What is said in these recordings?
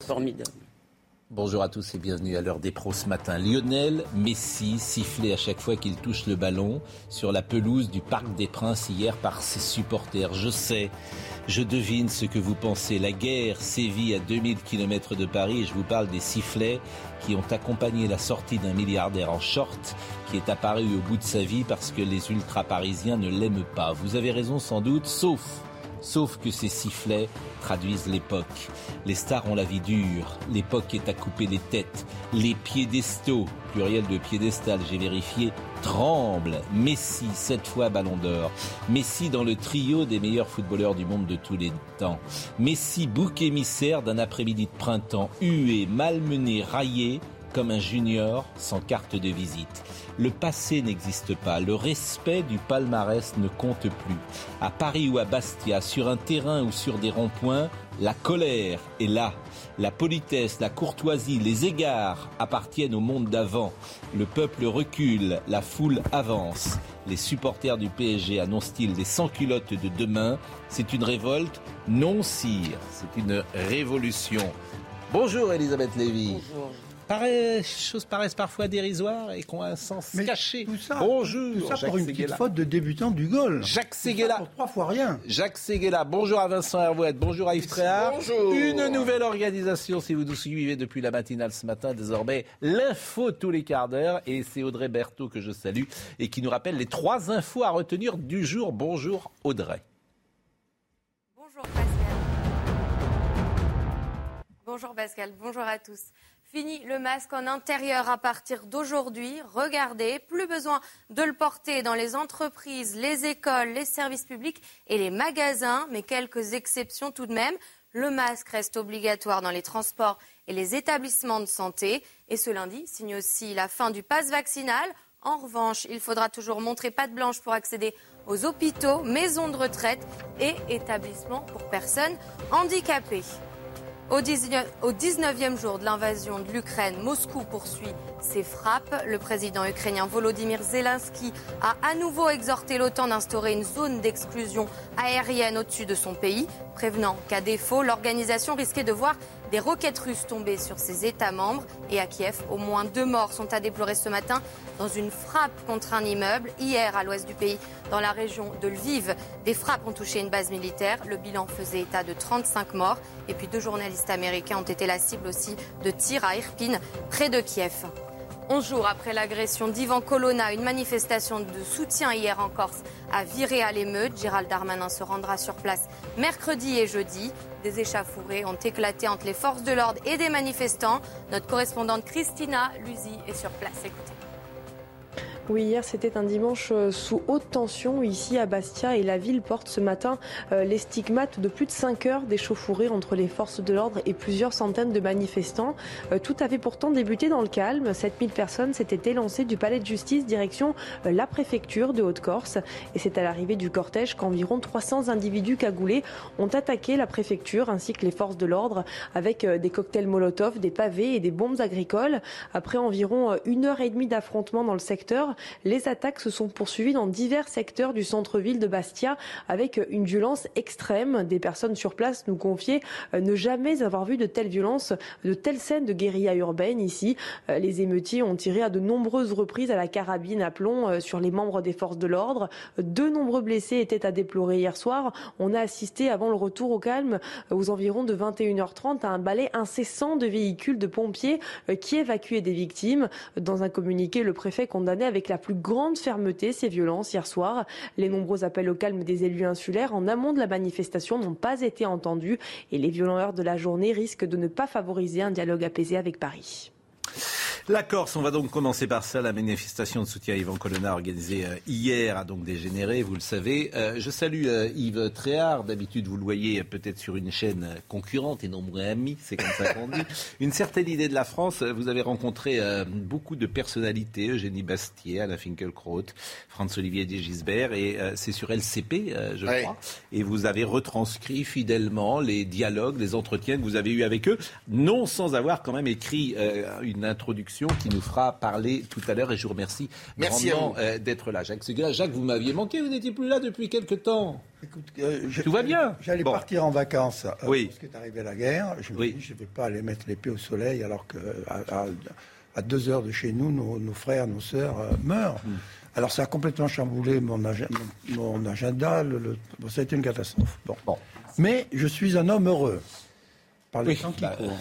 Formidable. Bonjour à tous et bienvenue à l'heure des pros ce matin. Lionel Messi sifflait à chaque fois qu'il touche le ballon sur la pelouse du Parc des Princes hier par ses supporters. Je sais, je devine ce que vous pensez. La guerre sévit à 2000 km de Paris et je vous parle des sifflets qui ont accompagné la sortie d'un milliardaire en short qui est apparu au bout de sa vie parce que les ultra-parisiens ne l'aiment pas. Vous avez raison sans doute, sauf Sauf que ces sifflets traduisent l'époque. Les stars ont la vie dure. L'époque est à couper les têtes. Les piédestaux, pluriel de piédestal, j'ai vérifié, tremblent. Messi, cette fois ballon d'or. Messi dans le trio des meilleurs footballeurs du monde de tous les temps. Messi, bouc émissaire d'un après-midi de printemps, hué, malmené, raillé, comme un junior sans carte de visite. Le passé n'existe pas, le respect du palmarès ne compte plus. À Paris ou à Bastia, sur un terrain ou sur des ronds-points, la colère est là. La politesse, la courtoisie, les égards appartiennent au monde d'avant. Le peuple recule, la foule avance. Les supporters du PSG annoncent-ils des sans-culottes de demain? C'est une révolte? Non, sire, c'est une révolution. Bonjour Elisabeth Lévy. Pareil, choses paraissent parfois dérisoires et qu'on a un sens Mais caché. Tout ça, Bonjour, tout ça Jacques pour une petite faute de débutant du Gaulle. Jacques Séguéla. Pour trois fois rien. Jacques Séguéla, bonjour à Vincent Hervouette, bonjour à Yves Tréhard. Bonjour. Une nouvelle organisation, si vous nous suivez depuis la matinale ce matin, désormais l'info tous les quarts d'heure. Et c'est Audrey Berthaud que je salue et qui nous rappelle les trois infos à retenir du jour. Bonjour Audrey. Bonjour Pascal. Bonjour Pascal, bonjour à tous. Fini le masque en intérieur à partir d'aujourd'hui. Regardez, plus besoin de le porter dans les entreprises, les écoles, les services publics et les magasins, mais quelques exceptions tout de même. Le masque reste obligatoire dans les transports et les établissements de santé. Et ce lundi signe aussi la fin du pass vaccinal. En revanche, il faudra toujours montrer patte blanche pour accéder aux hôpitaux, maisons de retraite et établissements pour personnes handicapées. Au 19 au 19e jour de l'invasion de l'Ukraine, Moscou poursuit ses frappes. Le président ukrainien Volodymyr Zelensky a à nouveau exhorté l'OTAN d'instaurer une zone d'exclusion aérienne au-dessus de son pays, prévenant qu'à défaut, l'organisation risquait de voir des roquettes russes tomber sur ses États membres. Et à Kiev, au moins deux morts sont à déplorer ce matin dans une frappe contre un immeuble. Hier, à l'ouest du pays, dans la région de Lviv, des frappes ont touché une base militaire. Le bilan faisait état de 35 morts. Et puis deux journalistes américains ont été la cible aussi de tirs à Irpin, près de Kiev. 11 jours après l'agression d'Ivan Colonna, une manifestation de soutien hier en Corse a viré à l'émeute. Gérald Darmanin se rendra sur place mercredi et jeudi. Des échauffourées ont éclaté entre les forces de l'ordre et des manifestants. Notre correspondante Christina Luzi est sur place. Écoutez. Oui, hier c'était un dimanche euh, sous haute tension ici à Bastia et la ville porte ce matin euh, les stigmates de plus de 5 heures d'échauffourée entre les forces de l'ordre et plusieurs centaines de manifestants. Euh, Tout avait pourtant débuté dans le calme. 7000 personnes s'étaient élancées du palais de justice direction la préfecture de Haute-Corse et c'est à l'arrivée du cortège qu'environ 300 individus cagoulés ont attaqué la préfecture ainsi que les forces de l'ordre avec des cocktails Molotov, des pavés et des bombes agricoles. Après environ une heure et demie d'affrontement dans le secteur, les attaques se sont poursuivies dans divers secteurs du centre-ville de Bastia avec une violence extrême. Des personnes sur place nous confiaient euh, ne jamais avoir vu de telles violences, de telles scènes de guérilla urbaine ici. Euh, Les émeutiers ont tiré à de nombreuses reprises à la carabine à plomb euh, sur les membres des forces de l'ordre. De nombreux blessés étaient à déplorer hier soir. On a assisté avant le retour au calme aux environs de 21h30 à un balai incessant de véhicules de pompiers qui évacuaient des victimes. Dans un communiqué, le préfet condamnait avec la plus grande fermeté ces violences hier soir. Les nombreux appels au calme des élus insulaires en amont de la manifestation n'ont pas été entendus et les violents heures de la journée risquent de ne pas favoriser un dialogue apaisé avec Paris. La Corse, on va donc commencer par ça. La manifestation de soutien à Yvan Colonna organisée euh, hier a donc dégénéré, vous le savez. Euh, je salue euh, Yves Tréhard. D'habitude, vous le voyez peut-être sur une chaîne concurrente et non moins amie, c'est comme ça qu'on dit. Une certaine idée de la France. Vous avez rencontré beaucoup de personnalités, Eugénie Bastier, Alain Finkielkraut, Franz-Olivier Gisbert, et c'est sur LCP, je crois. Et vous avez retranscrit fidèlement les dialogues, les entretiens que vous avez eus avec eux, non sans avoir quand même écrit une introduction qui nous fera parler tout à l'heure. Et je vous remercie Merci grandement euh, d'être là. Jacques Jacques, vous m'aviez manqué, vous n'étiez plus là depuis quelque temps. Euh, tout va bien J'allais partir en vacances euh, oui. parce qu'est arrivée la guerre. Je me je ne vais pas aller mettre les pieds au soleil alors que à, deux heures de chez nous, nos, frères, nos sœurs meurent. Hmm. Alors ça a complètement chamboulé mon, mon, agenda. Le, ça a été une catastrophe. Bon. bon. Mais je suis un homme heureux oui,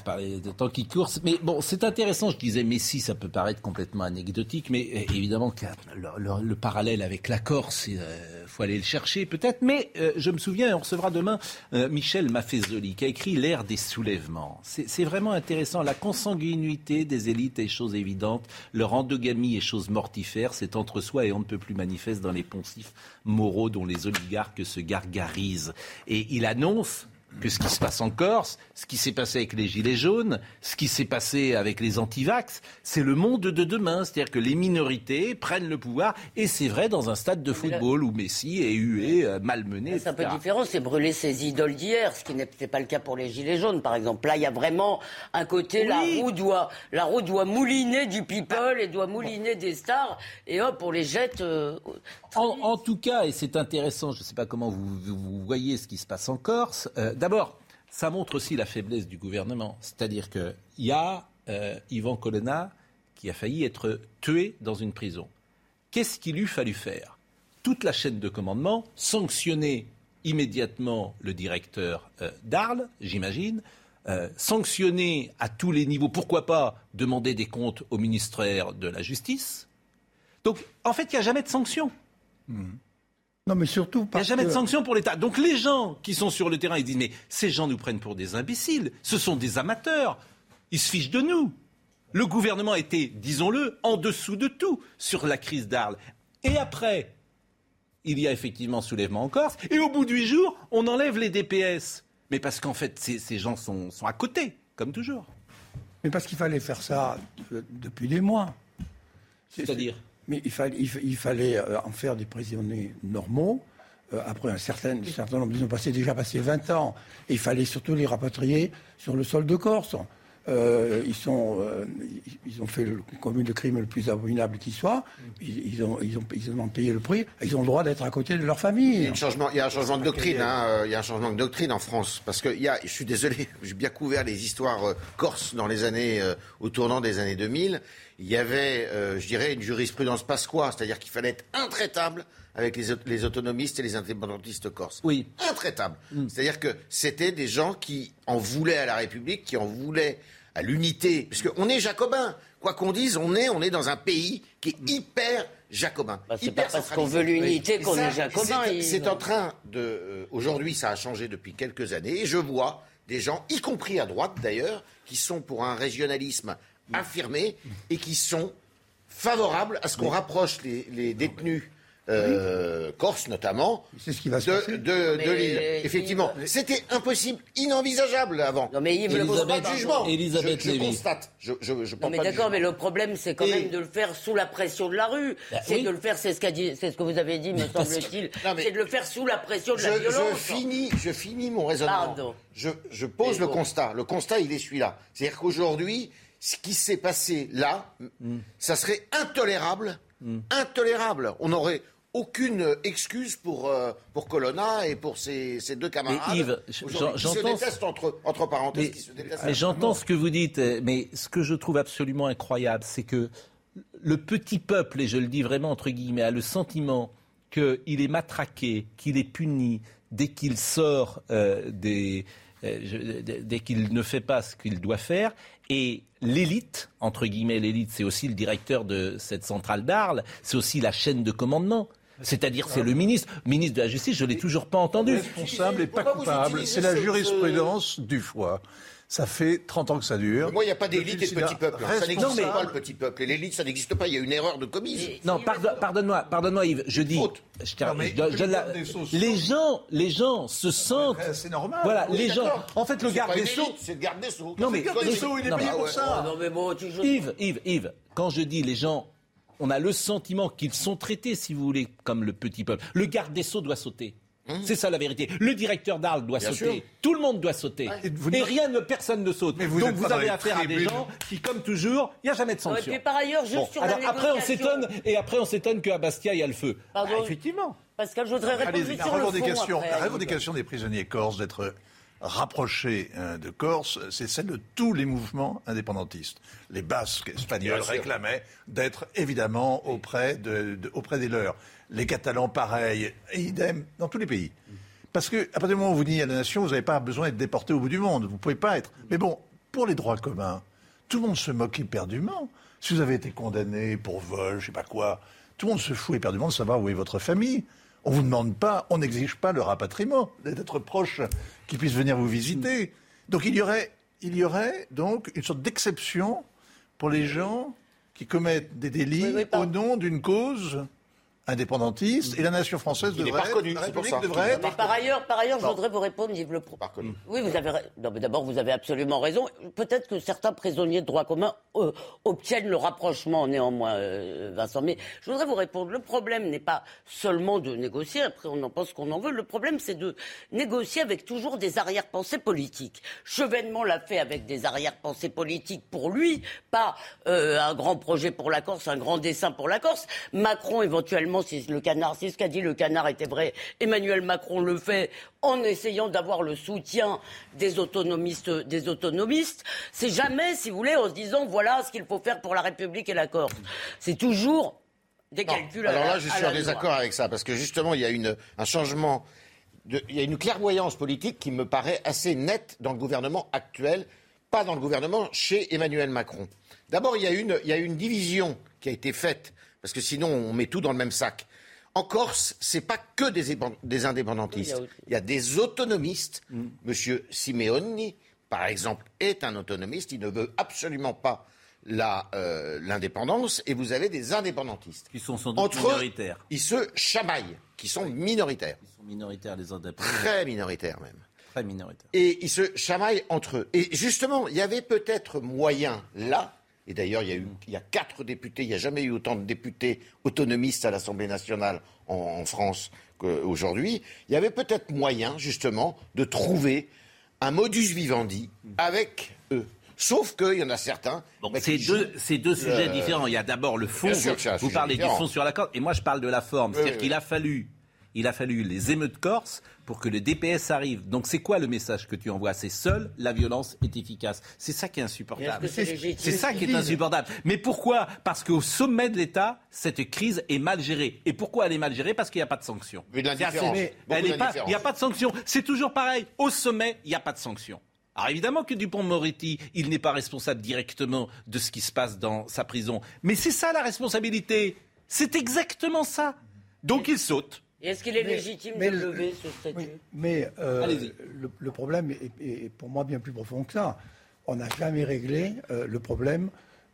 bah, de temps qui court. Mais bon, c'est intéressant. Je disais Messi, ça peut paraître complètement anecdotique, mais euh, évidemment le, le, parallèle avec la Corse, il euh, faut aller le chercher peut-être. Mais euh, je me souviens, on recevra demain Michel Maffezoli qui a écrit l'ère des soulèvements. C'est vraiment intéressant. La consanguinité des élites est chose évidente. Leur endogamie est chose mortifère. C'est entre soi et on ne peut plus manifeste dans les poncifs moraux dont les oligarques se gargarisent. Et il annonce que ce qui se passe en Corse, ce qui s'est passé avec les Gilets jaunes, ce qui s'est passé avec les antivax, c'est le monde de demain. C'est-à-dire que les minorités prennent le pouvoir. Et c'est vrai dans un stade de football où Messi est hué, euh, malmené. C'est un peu différent, c'est brûler ses idoles d'hier, ce qui n'était pas le cas pour les Gilets jaunes, par exemple. Là, il y a vraiment un côté, la, roue doit, la roue doit mouliner du people et doit mouliner des stars. Et hop, on les jette. Euh, en, tout cas, et c'est intéressant, je ne sais pas comment vous, voyez ce qui se passe en Corse. Euh, D'abord, ça montre aussi la faiblesse du gouvernement. C'est-à-dire qu'il y a euh, Yvan Colonna qui a failli être tué dans une prison. Qu'est-ce qu'il eût fallu faire? Toute la chaîne de commandement, sanctionner immédiatement le directeur euh, d'Arles, j'imagine, euh, sanctionner à tous les niveaux, pourquoi pas demander des comptes au ministère de la Justice. Donc, en fait, il n'y a jamais de sanction. Hmm. Non, mais surtout Il n'y a jamais de sanction pour l'État. Donc les gens qui sont sur le terrain, ils disent mais ces gens nous prennent pour des imbéciles. Ce sont des amateurs. Ils se fichent de nous. Le gouvernement était, disons-le, en dessous de tout sur la crise d'Arles. Et après, il y a effectivement soulèvement en Corse. Et au bout du huit jours, on enlève les DPS. Mais parce qu'en fait, ces, gens sont, sont à côté, comme toujours. Mais parce qu'il fallait faire ça depuis des mois. C'est-à-dire mais il, fallait, il, fallait euh, en faire des prisonniers normaux. Euh, après un certain, certain nombre, ils ont passé, déjà passé 20 ans. Et il fallait surtout les rapatrier sur le sol de Corse. Euh, ils, sont, ils ont fait le commun de crime le plus abominable qui soit. Ils, ont, ils, ont, ils ont payé le prix. Ils ont le droit d'être à côté de leur famille. Il y a, un changement, il y a un changement de doctrine. Hein, il y a un changement de doctrine en France. Parce que il y a, je suis désolé, j'ai bien couvert les histoires corses dans les années, au tournant des années 2000 il y avait, euh, je dirais, une jurisprudence pasquois, c'est-à-dire qu'il fallait être intraitable avec les, autonomistes et les indépendantistes corses. Oui. Intraitable. Mm. C'est-à-dire que c'était des gens qui en voulaient à la République, qui en voulaient à l'unité, puisqu'on est jacobin. Quoi qu'on dise, on est, on est dans un pays qui est hyper jacobin. Bah, c'est pas parce qu'on veut l'unité qu'on est jacobin. C'est en train de. Euh, aujourd'hui, ça a changé depuis quelques années, et je vois des gens, y compris à droite d'ailleurs, qui sont pour un régionalisme affirmés et qui sont favorables à ce qu'on rapproche les, détenus euh, Corse notamment, c'est ce qui va de, de, l'île. Effectivement, c'était impossible, inenvisageable avant. Non mais Yves, Elisabeth, jugement. Elisabeth je, je constate. Je, je, non mais d'accord, mais le problème c'est quand même de le faire sous la pression de la rue. Bah c'est de le faire, c'est ce qu'a dit, c'est ce que vous avez dit, me semble-t-il. C'est de le faire sous la pression de la violence. Je finis, je finis mon raisonnement. Pardon. Je, pose le constat. Le constat, il est celui-là. C'est-à-dire qu'aujourd'hui, ce qui s'est passé là, ça serait intolérable. Intolérable. On n'aurait aucune excuse pour, euh, pour Colonna et pour ses, deux camarades. Mais Yves, j'entends. se détestent entre, entre parenthèses. Mais, j'entends ce que vous dites, mais ce que je trouve absolument incroyable, c'est que le petit peuple, et je le dis vraiment entre guillemets, a le sentiment qu'il est matraqué, qu'il est puni dès qu'il sort euh, des, euh, dès qu'il ne fait pas ce qu'il doit faire. Et l'élite, entre guillemets l'élite, c'est aussi le directeur de cette centrale d'Arles, c'est aussi la chaîne de commandement. C'est-à-dire, c'est le ministre, ministre de la Justice, je ne l'ai toujours pas entendu. Responsable et pas coupable, c'est la jurisprudence du foie. Ça fait 30 ans que ça dure. Mais moi, il n'y a pas d'élite et de petit peuple. Ça n'existe pas, le petit peuple. Et l'élite, ça n'existe pas. Il y a une erreur de commise. Non, pardon- pardonne-moi, pardonne-moi Yves, je dis, je Non, mais je je donne la- les gens, les gens se sentent, c'est normal. voilà, Oui, les gens, en fait le garde des Sceaux, C'est le garde des Sceaux. Non, mais- Le garde des. Sceaux, il est payé pour Ah ça. non, mais bon, tu joues. Yves, Yves, Yves, quand je dis les gens, on a le sentiment qu'ils sont traités, si vous voulez, comme le petit peuple. Le garde des Sceaux doit sauter. C'est ça la vérité. Le directeur d'Arles doit Bien sauter. sûr. Tout le monde doit sauter. Et rien, ne, personne ne saute. Mais vous Donc vous avez affaire à des gens qui, comme toujours, il n'y a jamais de sanction. puis par ailleurs, juste Bon, sur alors la après on s'étonne et après on s'étonne qu'à Bastia il y a le feu. Pardon Ah, effectivement. Pascal, je voudrais répondre sur le fond. après, des prisonniers corses d'être rapprochés euh, de Corse, c'est celle de tous les mouvements indépendantistes. Les Basques espagnols réclamaient d'être évidemment auprès, de, de- auprès des leurs. Les Catalans, pareil, et idem dans tous les pays. Parce que à partir du moment où vous dites à la nation, vous n'avez pas besoin d'être déporté au bout du monde. Vous ne pouvez pas être. Mais bon, pour les droits communs, tout le monde se moque éperdument. Si vous avez été condamné pour vol, je sais pas quoi, tout le monde se fout éperdument de savoir où est votre famille. On vous demande pas, on n'exige pas le rapatriement, d'être proche, qui puisse venir vous visiter. Donc il y aurait, il y aurait donc une sorte d'exception pour les gens qui commettent des délits Oui, oui, par- au nom d'une cause indépendantiste et la nation française Il devrait reconnu, la pour République ça. devrait être Mais par ailleurs, par ailleurs, je voudrais vous répondre, Yves Le Pro. Oui, vous avez. Non, mais d'abord, vous avez absolument raison. Peut-être que certains prisonniers de droit commun euh, obtiennent le rapprochement, néanmoins, euh, Vincent. Mais je voudrais vous répondre. Le problème n'est pas seulement de négocier. Après, on en pense qu'on en veut. Le problème, c'est de négocier avec toujours des arrière-pensées politiques. Chevènement l'a fait avec des arrière-pensées politiques pour lui, pas euh, un grand projet pour la Corse, un grand dessin pour la Corse. Macron, éventuellement, si le canard, si ce qu'a dit le canard était vrai, Emmanuel Macron le fait en essayant d'avoir le soutien des autonomistes, des autonomistes. C'est jamais, si vous voulez, en se disant voilà ce qu'il faut faire pour la République et la Corse. C'est toujours des Non. calculs. à Alors la- là, je à suis en désaccord avec ça, parce que justement, il y a une, un changement, de- il y a une clairvoyance politique qui me paraît assez nette dans le gouvernement actuel, pas dans le gouvernement chez Emmanuel Macron. D'abord, il y a une, il y a une division qui a été faite, parce que sinon, on met tout dans le même sac. En Corse, c'est pas que des, indépendantistes. Oui, il y a aussi- Il y a des autonomistes. Monsieur Simeoni, par exemple, est un autonomiste. Il ne veut absolument pas la, euh, l'indépendance. Et vous avez des indépendantistes. Qui sont sans doute Entre eux, minoritaires. ils se chamaillent, qui sont minoritaires, Ils sont minoritaires les indépendants. très minoritaires même. Très minoritaires. Et ils se chamaillent entre eux. Et justement, il y avait peut-être moyen là, et d'ailleurs il y a eu il y a quatre députés, il n'y a jamais eu autant de députés autonomistes à l'Assemblée nationale en, en France qu'aujourd'hui, il y avait peut-être moyen justement de trouver un modus vivendi avec eux. Sauf qu'il y en a certains. Bon, bah, c'est deux, sujets différents. Il y a d'abord le fond. Sûr Vous, vous parlez différent. du fond sur la corde, et moi je parle de la forme. C'est-à-dire qu'il a fallu, il a fallu les émeutes corse pour que le DPS arrive. Donc c'est quoi le message que tu envoies? C'est seule la violence est efficace. C'est ça qui est insupportable. C'est légitime C'est ça qui est insupportable. Mais pourquoi? Parce qu'au sommet de l'État, cette crise est mal gérée. Et pourquoi elle est mal gérée? Parce qu'il n'y a pas de sanctions. Mais de. Il n'y a pas de sanctions. C'est toujours pareil. Au sommet, il n'y a pas de sanctions. Alors évidemment que Dupont-Moretti, il n'est pas responsable directement de ce qui se passe dans sa prison. Mais c'est ça la responsabilité. C'est exactement ça. Donc il saute. Et est-ce qu'il est Mais- légitime mais de le- lever ce statut Oui, mais euh, le, le problème est, est pour moi bien plus profond que ça. On n'a jamais réglé euh, le problème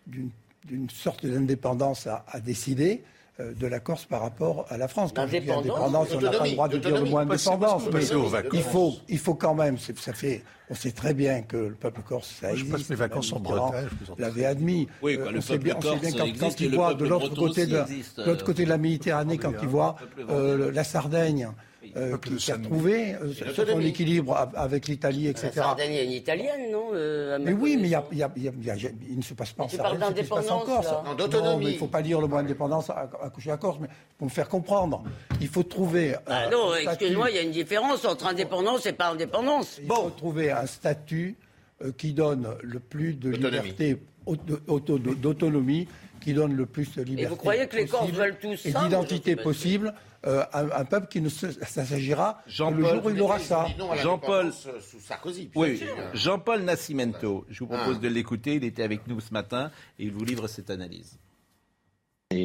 d'une d'une sorte d'indépendance à, à décider euh, de la Corse par rapport à la France. Quand je dis indépendance, on n'a pas le droit de dire le mot indépendance. mais il faut, il faut quand même. Ça fait, on sait très bien que le peuple corse, ça Moi, je existe. passe mes vacances en Bretagne, je vous en L'avait admis. Oui, Euh, bah, le on sait bien, on sait bien quand, existe quand il voit de l'autre côté, de, existe, de l'autre euh, côté de la Méditerranée, quand il voit peuple euh, la Sardaigne. Euh, qui, de qui a San- trouvé euh, son équilibre avec l'Italie, etc. La Sardaigne est une italienne, non euh, à ma Mais oui, mais il y a- connaissance il y a- il y a- il y a- il ne se passe pas en Sardaigne, ce qui se passe en Corse. là. Non, d'autonomie. mais il ne faut pas dire le mot indépendance à, à coucher à Corse, mais pour me faire comprendre, il faut trouver. Ah euh, non, excuse-moi, il y a une différence entre indépendance et pas indépendance. Il faut trouver un statut euh, qui donne le plus de liberté, auto- auto- d'autonomie, qui donne le plus de liberté. croyez que les Corses possible veulent tous Et ça d'identité suis pas possible, euh, un, un peuple qui ne se, ça s'agira le Jean-Paul, jour où il aura ça. Jean-Paul- euh, sous Sarkozy. Oui. Jean-Paul Nascimento, je vous propose Ah. de l'écouter. Il était avec nous ce matin et il vous livre cette analyse.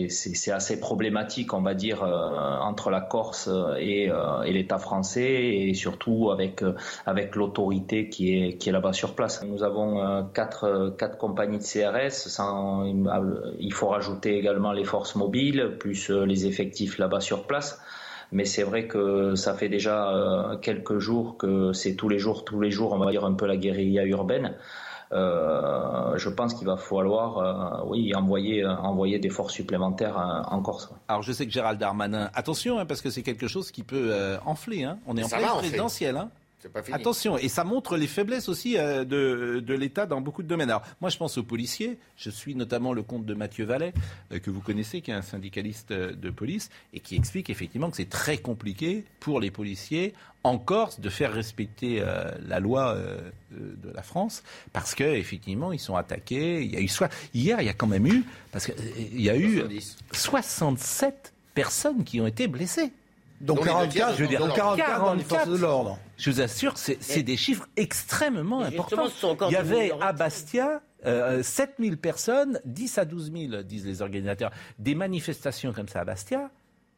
C'est assez problématique, on va dire, euh, entre la Corse et, euh, et l'État français et surtout avec, euh, avec l'autorité qui est, qui est là-bas sur place. Nous avons quatre, quatre compagnies de CRS, sans, il faut rajouter également les forces mobiles, plus les effectifs là-bas sur place. Mais c'est vrai que ça fait déjà quelques jours que c'est tous les jours, tous les jours, on va dire un peu la guérilla urbaine. Euh, je pense qu'il va falloir, euh, oui, envoyer, euh, envoyer des forces supplémentaires en Corse. Alors je sais que Gérald Darmanin, attention, hein, parce que c'est quelque chose qui peut enfler. Hein. On est en pleine présidentielle. Hein. Attention, et ça montre les faiblesses aussi euh, de, de l'État dans beaucoup de domaines. Alors, moi, je pense aux policiers. Je suis notamment le compte de Mathieu Vallet, euh, que vous connaissez, qui est un syndicaliste euh, de police, et qui explique effectivement que c'est très compliqué pour les policiers en Corse de faire respecter la loi de la France, parce que effectivement, ils sont attaqués. Il y a eu soit hier, il y a quand même eu, parce qu'il y a eu 67 personnes qui ont été blessées. Donc 44, je veux dire, 44, dans les forces de l'ordre. Je vous assure, c'est des chiffres extrêmement importants. Il y avait à Bastia euh, 7000 personnes, 10 à 12 000, disent les organisateurs. Des manifestations comme ça à Bastia,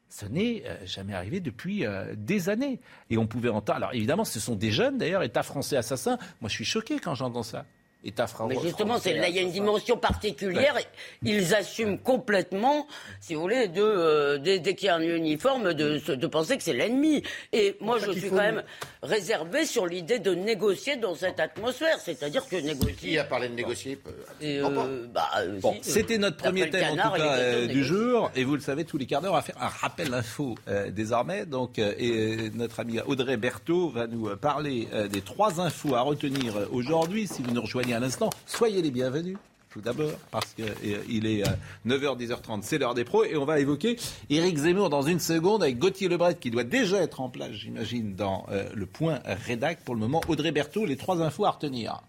ce n'est euh, jamais arrivé depuis euh, des années. Et on pouvait entendre. Alors évidemment, ce sont des jeunes d'ailleurs, État français assassin. Moi, je suis choqué quand j'entends ça. Mais justement, c'est là, il y a une dimension particulière. Ils assument complètement, si vous voulez, de, euh, dès, qu'il y a un uniforme, de, de penser que c'est l'ennemi. Et moi, je suis quand même réservé sur l'idée de négocier dans cette atmosphère. C'est-à-dire que négocier. Qui a parlé de négocier euh, bah, euh, bon, C'était notre premier thème, en tout cas, du jour. Et vous le savez, tous les quarts d'heure, on va faire un rappel info désormais. Donc, et notre ami Audrey Berthaud va nous parler des trois infos à retenir aujourd'hui. Si vous nous rejoignez à l'instant. Soyez les bienvenus tout d'abord, parce qu'il est 9h, 10h30, c'est l'heure des pros, et on va évoquer Éric Zemmour dans une seconde avec Gauthier Lebret, qui doit déjà être en place, j'imagine, dans euh, le point rédac. Pour le moment, Audrey Berthaud, les trois infos à retenir.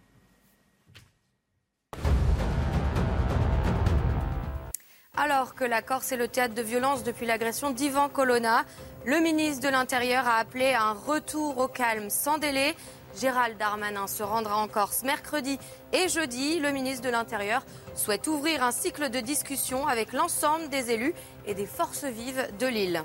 Alors que la Corse est le théâtre de violence depuis l'agression d'Ivan Colonna, le ministre de l'Intérieur a appelé à un retour au calme sans délai. Gérald Darmanin se rendra en Corse mercredi et jeudi. Le ministre de l'Intérieur souhaite ouvrir un cycle de discussion avec l'ensemble des élus et des forces vives de l'île.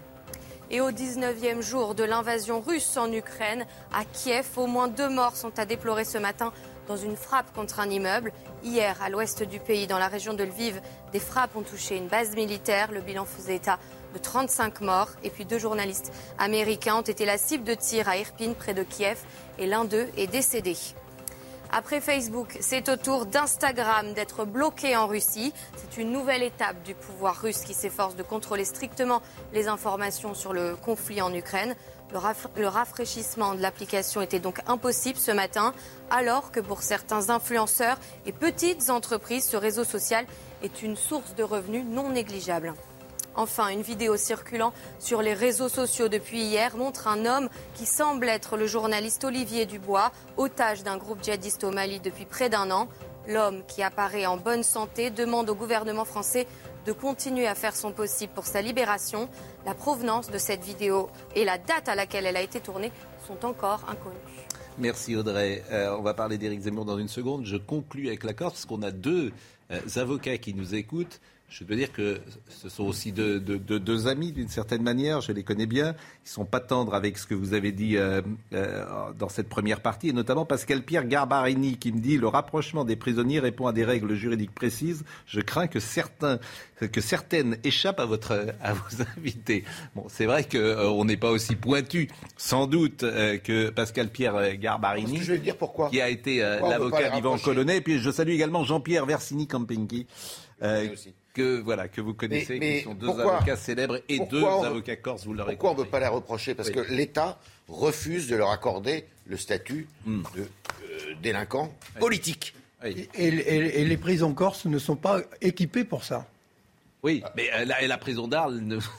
Et au 19e jour de l'invasion russe en Ukraine, à Kiev, au moins deux morts sont à déplorer ce matin dans une frappe contre un immeuble. Hier, à l'ouest du pays, dans la région de Lviv, des frappes ont touché une base militaire. Le bilan faisait état de 35 morts. Et puis deux journalistes américains ont été la cible de tirs à Irpin, près de Kiev, et l'un d'eux est décédé. Après Facebook, c'est au tour d'Instagram d'être bloqué en Russie. C'est une nouvelle étape du pouvoir russe qui s'efforce de contrôler strictement les informations sur le conflit en Ukraine. Le, rafraîchissement de l'application était donc impossible ce matin, alors que pour certains influenceurs et petites entreprises, ce réseau social est une source de revenus non négligeable. Enfin, une vidéo circulant sur les réseaux sociaux depuis hier montre un homme qui semble être le journaliste Olivier Dubois, otage d'un groupe djihadiste au Mali depuis près d'un an. L'homme, qui apparaît en bonne santé, demande au gouvernement français de continuer à faire son possible pour sa libération. La provenance de cette vidéo et la date à laquelle elle a été tournée sont encore inconnues. Merci Audrey. Euh, on va parler d'Éric Zemmour dans une seconde. Je conclus avec la Corse parce qu'on a deux euh, avocats qui nous écoutent. Je dois dire que ce sont aussi deux, amis d'une certaine manière, je les connais bien. Ils sont pas tendres avec ce que vous avez dit euh, euh, dans cette première partie, et notamment Pascal Pierre Garbarini qui me dit le rapprochement des prisonniers répond à des règles juridiques précises. Je crains que certains que certaines échappent à votre à vos invités. Bon, c'est vrai qu'on euh, n'est pas aussi pointu, sans doute, que Pascal Pierre Garbarini, je vais dire pourquoi. qui a été l'avocat d'Ivan Colonnet. Et puis je salue également Jean-Pierre Versini Campingui que, voilà, que vous connaissez, qui sont deux avocats célèbres et deux avocats corses, vous l'aurez Pourquoi on ne peut pas la reprocher Parce que l'État refuse de leur accorder le statut hmm. de euh, délinquant politique. et, les prisons corses ne sont pas équipées pour ça. Oui, mais euh, la, la prison d'Arles,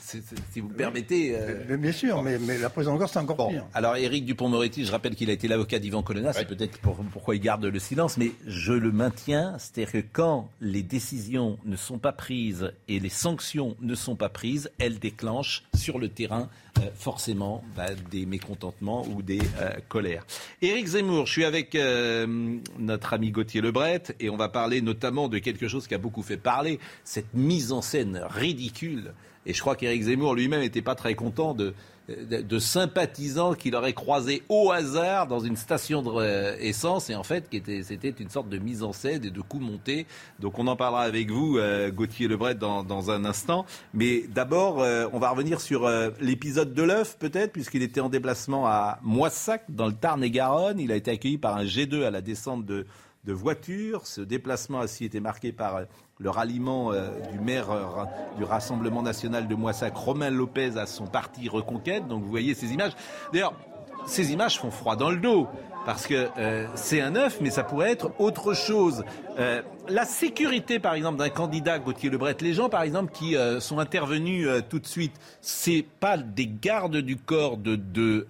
si vous me permettez. Euh, bien sûr, mais, la prison d'Arles, c'est encore pire. Alors, Éric Dupont-Moretti, je rappelle qu'il a été l'avocat d'Ivan Colonna, c'est peut-être pourquoi il garde le silence, mais je le maintiens, c'est-à-dire que quand les décisions ne sont pas prises et les sanctions ne sont pas prises, elles déclenchent sur le terrain forcément bah, des mécontentements ou des euh, colères. Éric Zemmour, je suis avec euh, notre ami Gauthier Lebret et on va parler notamment de quelque chose qui a beaucoup fait parler, cette mise en scène ridicule. Et je crois qu'Éric Zemmour lui-même n'était pas très content de, de, sympathisants qu'il aurait croisés au hasard dans une station d'essence et en fait c'était une sorte de mise en scène et de coups montés. Donc on en parlera avec vous, euh, Gauthier Lebret, dans, dans, un instant. Mais d'abord, euh, on va revenir sur euh, l'épisode de l'œuf peut-être, puisqu'il était en déplacement à Moissac, dans le Tarn-et-Garonne. Il a été accueilli par un G2 à la descente de, de voiture. Ce déplacement a été marqué par le ralliement euh, du maire euh, du Rassemblement national de Moissac, Romain Lopez, à son parti Reconquête. Donc vous voyez ces images. D'ailleurs, ces images font froid dans le dos. Parce que euh, c'est un œuf, mais ça pourrait être autre chose. Euh, la sécurité, par exemple, d'un candidat, Gauthier Lebret, les gens, par exemple, qui euh, sont intervenus tout de suite, c'est pas des gardes du corps de, de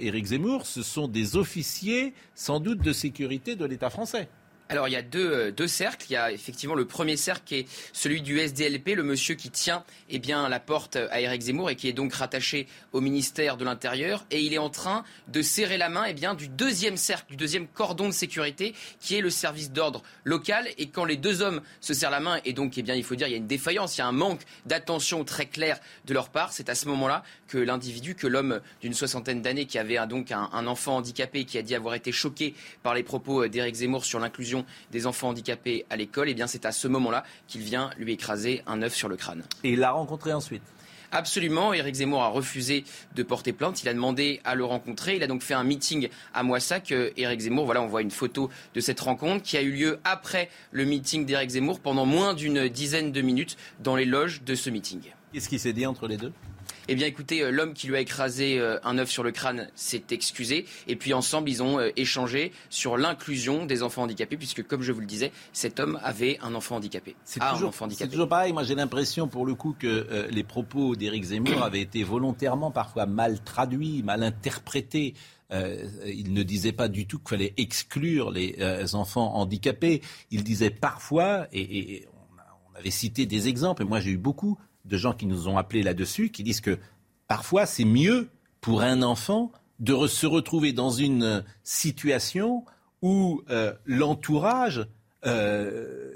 Éric Zemmour, ce sont des officiers, sans doute, de sécurité de l'État français. Alors il y a deux, euh, deux, cercles. Il y a effectivement le premier cercle qui est celui du SDLP, le monsieur qui tient eh bien, la porte à Éric Zemmour et qui est donc rattaché au ministère de l'Intérieur. Et il est en train de serrer la main eh bien, du deuxième cercle, du deuxième cordon de sécurité qui est le service d'ordre local. Et quand les deux hommes se serrent la main, et donc eh bien, il faut dire il y a une défaillance, il y a un manque d'attention très clair de leur part, c'est à ce moment-là que l'individu, que l'homme d'une soixantaine d'années qui avait un, donc un enfant handicapé qui a dit avoir été choqué par les propos d'Éric Zemmour sur l'inclusion des enfants handicapés à l'école, et eh bien c'est à ce moment-là qu'il vient lui écraser un œuf sur le crâne. Et il l'a rencontré ensuite Absolument, Éric Zemmour a refusé de porter plainte. Il a demandé à le rencontrer. Il a donc fait un meeting à Moissac. Éric Zemmour, voilà, on voit une photo de cette rencontre qui a eu lieu après le meeting d'Éric Zemmour pendant moins d'une dizaine de minutes dans les loges de ce meeting. Qu'est-ce qui s'est dit entre les deux? Eh bien, écoutez, euh, l'homme qui lui a écrasé euh, un œuf sur le crâne s'est excusé. Et puis, ensemble, ils ont euh, échangé sur l'inclusion des enfants handicapés, puisque, comme je vous le disais, cet homme avait un enfant handicapé. C'est toujours, toujours, pareil. Moi, j'ai l'impression, pour le coup, que euh, les propos d'Éric Zemmour avaient été volontairement, parfois mal traduits, mal interprétés. Euh, il ne disait pas du tout qu'il fallait exclure les euh, enfants handicapés. Il disait parfois, et, et on avait cité des exemples, et moi j'ai eu beaucoup de gens qui nous ont appelés là-dessus, qui disent que parfois c'est mieux pour un enfant de se retrouver dans une situation où euh, l'entourage, euh,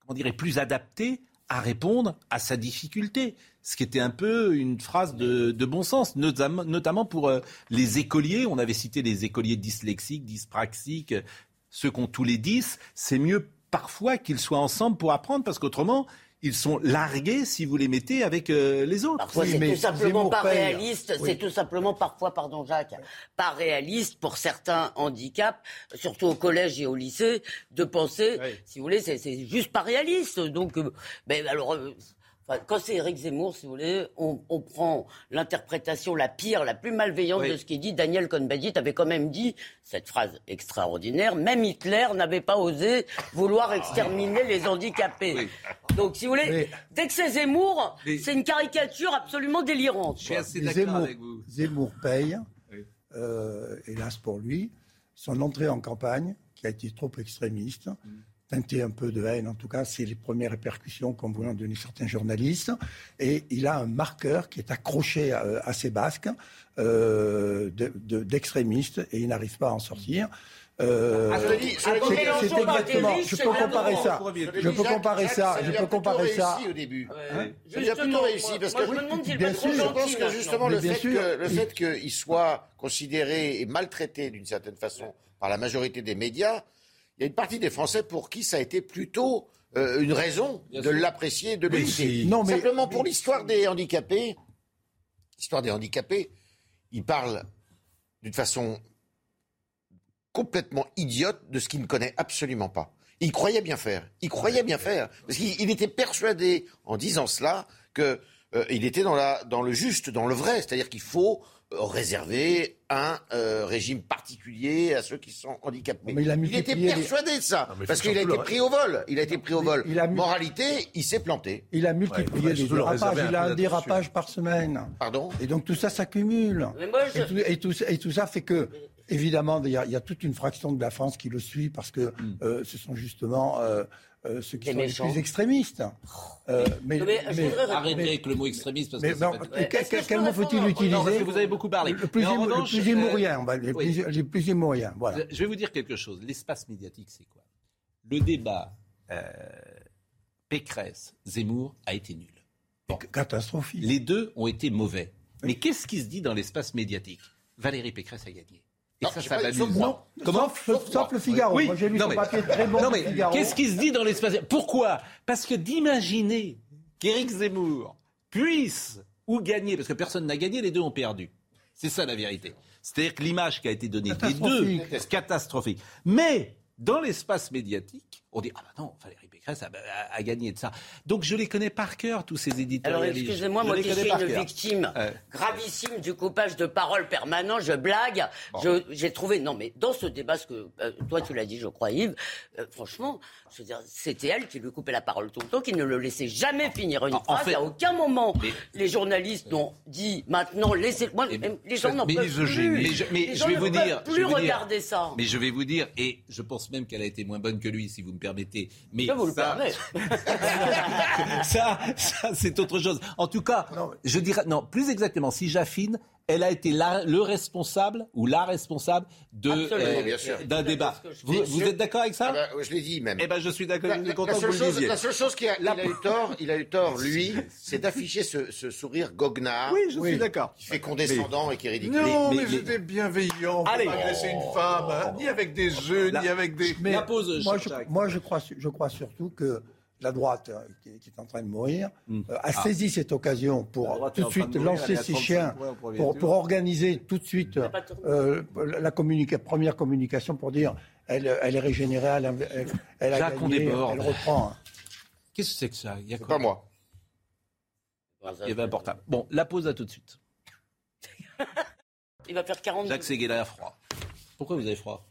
comment dirait, plus adapté à répondre à sa difficulté. Ce qui était un peu une phrase de, bon sens, notamment, pour euh, les écoliers. On avait cité les écoliers dyslexiques, dyspraxiques, ceux qui ont tous les 10. C'est mieux parfois qu'ils soient ensemble pour apprendre, parce qu'autrement, ils sont largués si vous les mettez avec euh, les autres. Parfois, c'est tout simplement pas réaliste. Oui. C'est tout simplement parfois, pardon Jacques, pas réaliste pour certains handicaps, surtout au collège et au lycée, de penser, oui. si vous voulez, c'est juste pas réaliste. Donc, euh, ben alors. Euh, Enfin, quand c'est Éric Zemmour, si vous voulez, on, on prend l'interprétation la pire, la plus malveillante oui. de ce qu'il dit. Daniel Cohn-Bendit avait quand même dit cette phrase extraordinaire. Même Hitler n'avait pas osé vouloir exterminer les handicapés. Oui. Donc, si vous voulez, dès que c'est Zemmour, c'est une caricature absolument délirante. Je suis assez d'accord Zemmour, avec vous. Zemmour paye, euh, hélas pour lui, son entrée en campagne, qui a été trop extrémiste. Mm teinté un peu de haine, en tout cas, c'est les premières répercussions qu'on voulait en donner certains journalistes. Et il a un marqueur qui est accroché à, à ses basques euh, d'extrémistes de, de, et il n'arrive pas à en sortir. Euh, ah, c'est exactement. Je peux comparer ça. Je peux comparer ça. Je peux comparer ça. au début. Hein il a plutôt réussi parce que bien sûr. Je pense que justement le fait que le fait qu'il soit considéré et maltraité d'une certaine façon par la majorité des médias il y a une partie des Français pour qui ça a été plutôt euh, une raison Bien de l'apprécier, de l'écouter. Non, mais simplement pour l'histoire des handicapés, l'histoire des handicapés, il parle d'une façon complètement idiote de ce qu'il ne connaît absolument pas. Il croyait bien faire. Il croyait bien faire parce qu'il était persuadé, en disant cela, que euh, il était dans, la, dans le juste, dans le vrai, c'est-à-dire qu'il faut réserver un euh, régime particulier à ceux qui sont handicapés. Mais il, a il était persuadé les... de ça, non, parce qu'il a été pris au vol. Il a été pris au vol. Il a Moralité, il s'est planté. Il a multiplié ouais, les dérapages. Il a un dérapage par semaine. Pardon? Et donc tout ça s'accumule. Je... Et, tout, et, tout, et, tout, ça fait que évidemment, il y, a, il y a toute une fraction de la France qui le suit parce que Hmm. euh, ce sont justement euh, euh, ceux qui Les sont les plus extrémistes. Euh, mais, mais je mais- voudrais- Arrêtez mais- avec le mot extrémiste parce mais que non, fait- quel, que mot faut-il utiliser Non, vous avez beaucoup parlé. Le plus, émo- le revanche, plus euh, émouriens, bah, les, oui. plus, les plus émouriens, voilà. Je vais vous dire quelque chose. L'espace médiatique, c'est quoi? Le débat euh, Pécresse-Zemmour a été nul. Catastrophique. Les deux ont été mauvais. Mais qu'est-ce qui se dit dans l'espace médiatique? Valérie Pécresse a gagné. Et Non, ça, ça. Comment sauf, sauf- sauf le Figaro. Oui, Moi, j'ai lu non, mais- papier très bon Non, mais qu'est-ce qui se dit dans l'espace? Pourquoi? Parce que d'imaginer qu'Éric Zemmour puisse ou gagner, parce que personne n'a gagné, les deux ont perdu. C'est ça la vérité. C'est-à-dire que l'image qui a été donnée des deux, c'est catastrophique. Mais dans l'espace médiatique, on dit ah bah non, Valérie Pécresse a, a- a gagné de ça. Donc je les connais par cœur tous ces éditeurs. Alors excusez-moi, moi qui suis une victime gravissime du coupage de parole permanent, je blague. Je- J'ai trouvé, non mais dans ce débat, ce que euh, toi tu l'as dit, je crois Yves, euh, franchement, je veux dire, c'était elle qui lui coupait la parole tout le temps, qui ne le laissait jamais finir une En- en phrase. fait- à aucun moment, Mais- les journalistes n'ont dit maintenant laissez. Moi, Mais- même les gens n'en peuvent plus. Mais je- mais les je gens vais ne vous dire- je vais ça. Mais je vais vous dire, et je pense même qu'elle a été moins bonne que lui, si vous me permettez. Mais Je ça, permets. ça, ça, c'est autre chose. En tout cas, Non, mais- je dirais, non, plus exactement, si j'affine, elle a été la- le responsable ou la responsable euh, d'un débat. Vous, êtes d'accord avec ça Ah bah, je l'ai dit même. Eh ben, je suis d'accord. La, la- la seule le chose, la seule chose qu'il a, il a eu tort, il a eu tort, lui, c'est d'afficher ce, ce sourire goguenard Oui, je suis d'accord. qui fait condescendant et qui est ridicule. Non, Mais- mais, mais- j'étais bienveillant. Allez. Agresser une femme, hein, ni avec des jeux, La- ni avec des. La pause, moi, je, moi, je crois, su- je crois surtout que la droite, euh, qui, qui est en train de mourir, Hmm. euh, a Ah. saisi cette occasion pour tout de suite de mourir, elle lancer ses 35 chiens, pour, organiser tout de suite euh, la communica- première communication pour dire elle, elle est régénérée, elle, elle, elle a Jacques, gagné, elle reprend. Qu'est-ce que c'est que ça Il y a quoi pas moi. Il y avait un portable. Bon, la pause à tout de suite. Il va faire 40 Jacques Séguéla a froid. Pourquoi vous avez froid?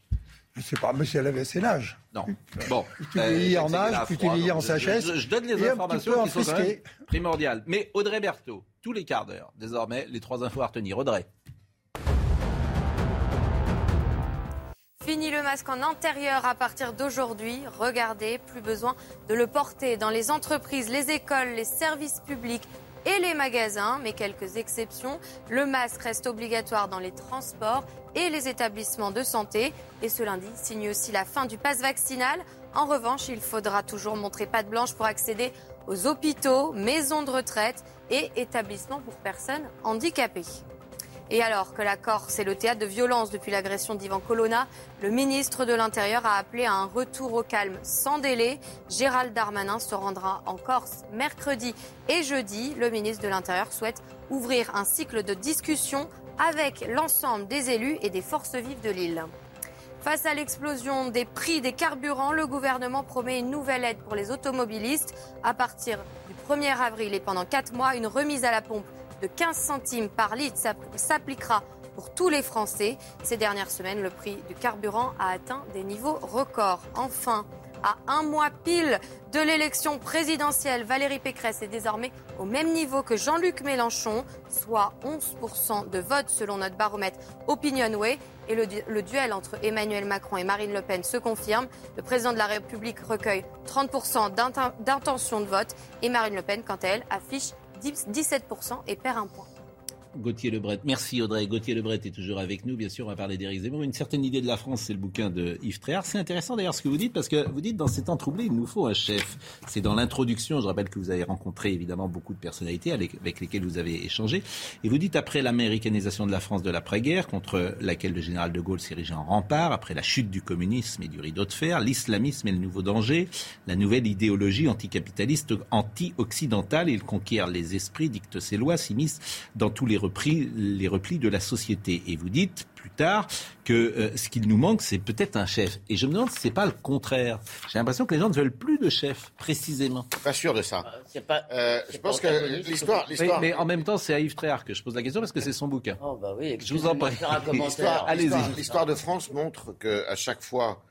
Je sais pas, mais si elle avait c'est l'âge. Non. Bon. tu Euh, vieillis en âge, tu vieillis en je- sagesse, Je, je donne les informations qui sont quand même primordiales. Mais Audrey Berthaud, tous les quarts d'heure, désormais, les trois infos à retenir. Audrey. Fini le masque en intérieur à partir d'aujourd'hui. Regardez, plus besoin de le porter dans les entreprises, les écoles, les services publics et les magasins. Mais quelques exceptions. Le masque reste obligatoire dans les transports et les établissements de santé. Et ce lundi signe aussi la fin du pass vaccinal. En revanche, il faudra toujours montrer patte blanche pour accéder aux hôpitaux, maisons de retraite et établissements pour personnes handicapées. Et alors que la Corse est le théâtre de violence depuis l'agression d'Ivan Colonna, le ministre de l'Intérieur a appelé à un retour au calme sans délai. Gérald Darmanin se rendra en Corse mercredi et jeudi. Le ministre de l'Intérieur souhaite ouvrir un cycle de discussion avec l'ensemble des élus et des forces vives de l'île. Face à l'explosion des prix des carburants, le gouvernement promet une nouvelle aide pour les automobilistes. À partir du 1er avril et pendant 4 mois, une remise à la pompe de 15 centimes par litre s'app- s'appliquera pour tous les Français. Ces dernières semaines, le prix du carburant a atteint des niveaux records. Enfin, à un mois pile de l'élection présidentielle, Valérie Pécresse est désormais au même niveau que Jean-Luc Mélenchon, soit 11% de vote selon notre baromètre Opinionway. Et le, du- le duel entre Emmanuel Macron et Marine Le Pen se confirme. Le président de la République recueille 30% d'inten- d'intention de vote et Marine Le Pen, quant à elle, affiche 10 17% et perd un point. Gauthier Lebret. Merci Audrey. Gauthier Lebret est toujours avec nous. Bien sûr, on va parler d'Éric Zemmour. Une certaine idée de la France, c'est le bouquin de Yves Tréhard. C'est intéressant d'ailleurs ce que vous dites parce que vous dites dans ces temps troublés, il nous faut un chef. C'est dans l'introduction. Je rappelle que vous avez rencontré évidemment beaucoup de personnalités avec lesquelles vous avez échangé. Et vous dites après l'américanisation de la France de l'après-guerre, contre laquelle le général de Gaulle s'érigeait en rempart, après la chute du communisme et du rideau de fer, l'islamisme est le nouveau danger, la nouvelle idéologie anticapitaliste, anti-occidentale, il conquiert les esprits, dicte ses lois, s'immisce dans tous les repris, les replis de la société. Et vous dites plus tard que euh, ce qu'il nous manque, c'est peut-être un chef. Et je me demande si c'est pas le contraire. J'ai l'impression que les gens ne veulent plus de chef, précisément. Pas sûr de ça. Pas. Euh, je pense pas que l'histoire, Mais, en même temps, c'est à Yves Tréhard que je pose la question parce que c'est son bouquin. Oh bah oui, Je vous en prie. l'histoire, Allez-y. l'histoire- l'histoire de France montre que à chaque fois,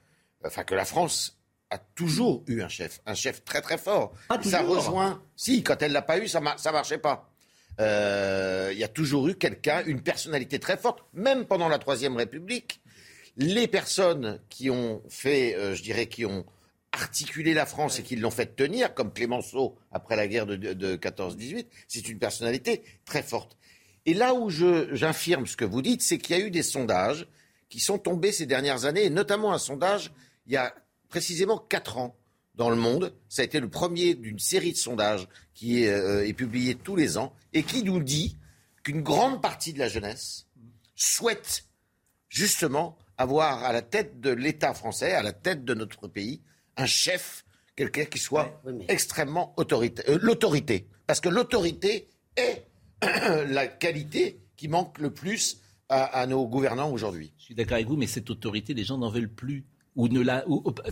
enfin que la France a toujours eu un chef, un chef très très fort. Pas ça rejoint? Si, quand elle l'a pas eu, ça ça marchait pas. Euh, Il y a toujours eu quelqu'un, une personnalité très forte, même pendant la Troisième République, les personnes qui ont fait, euh, je dirais, qui ont articulé la France et qui l'ont fait tenir, comme Clémenceau après la guerre de, de, de 14-18, c'est une personnalité très forte. Et là où j'infirme ce que vous dites, c'est qu'il y a eu des sondages qui sont tombés ces dernières années, et notamment un sondage il y a précisément quatre ans dans le monde. Ça a été le premier d'une série de sondages qui est, euh, est publié tous les ans et qui nous dit qu'une grande partie de la jeunesse souhaite justement avoir à la tête de l'État français, à la tête de notre pays, un chef, quelqu'un qui soit extrêmement autorité, euh, l'autorité. Parce que l'autorité est la qualité qui manque le plus à, à nos gouvernants aujourd'hui. Je suis d'accord avec vous, mais cette autorité, les gens n'en veulent plus. Ou ne la,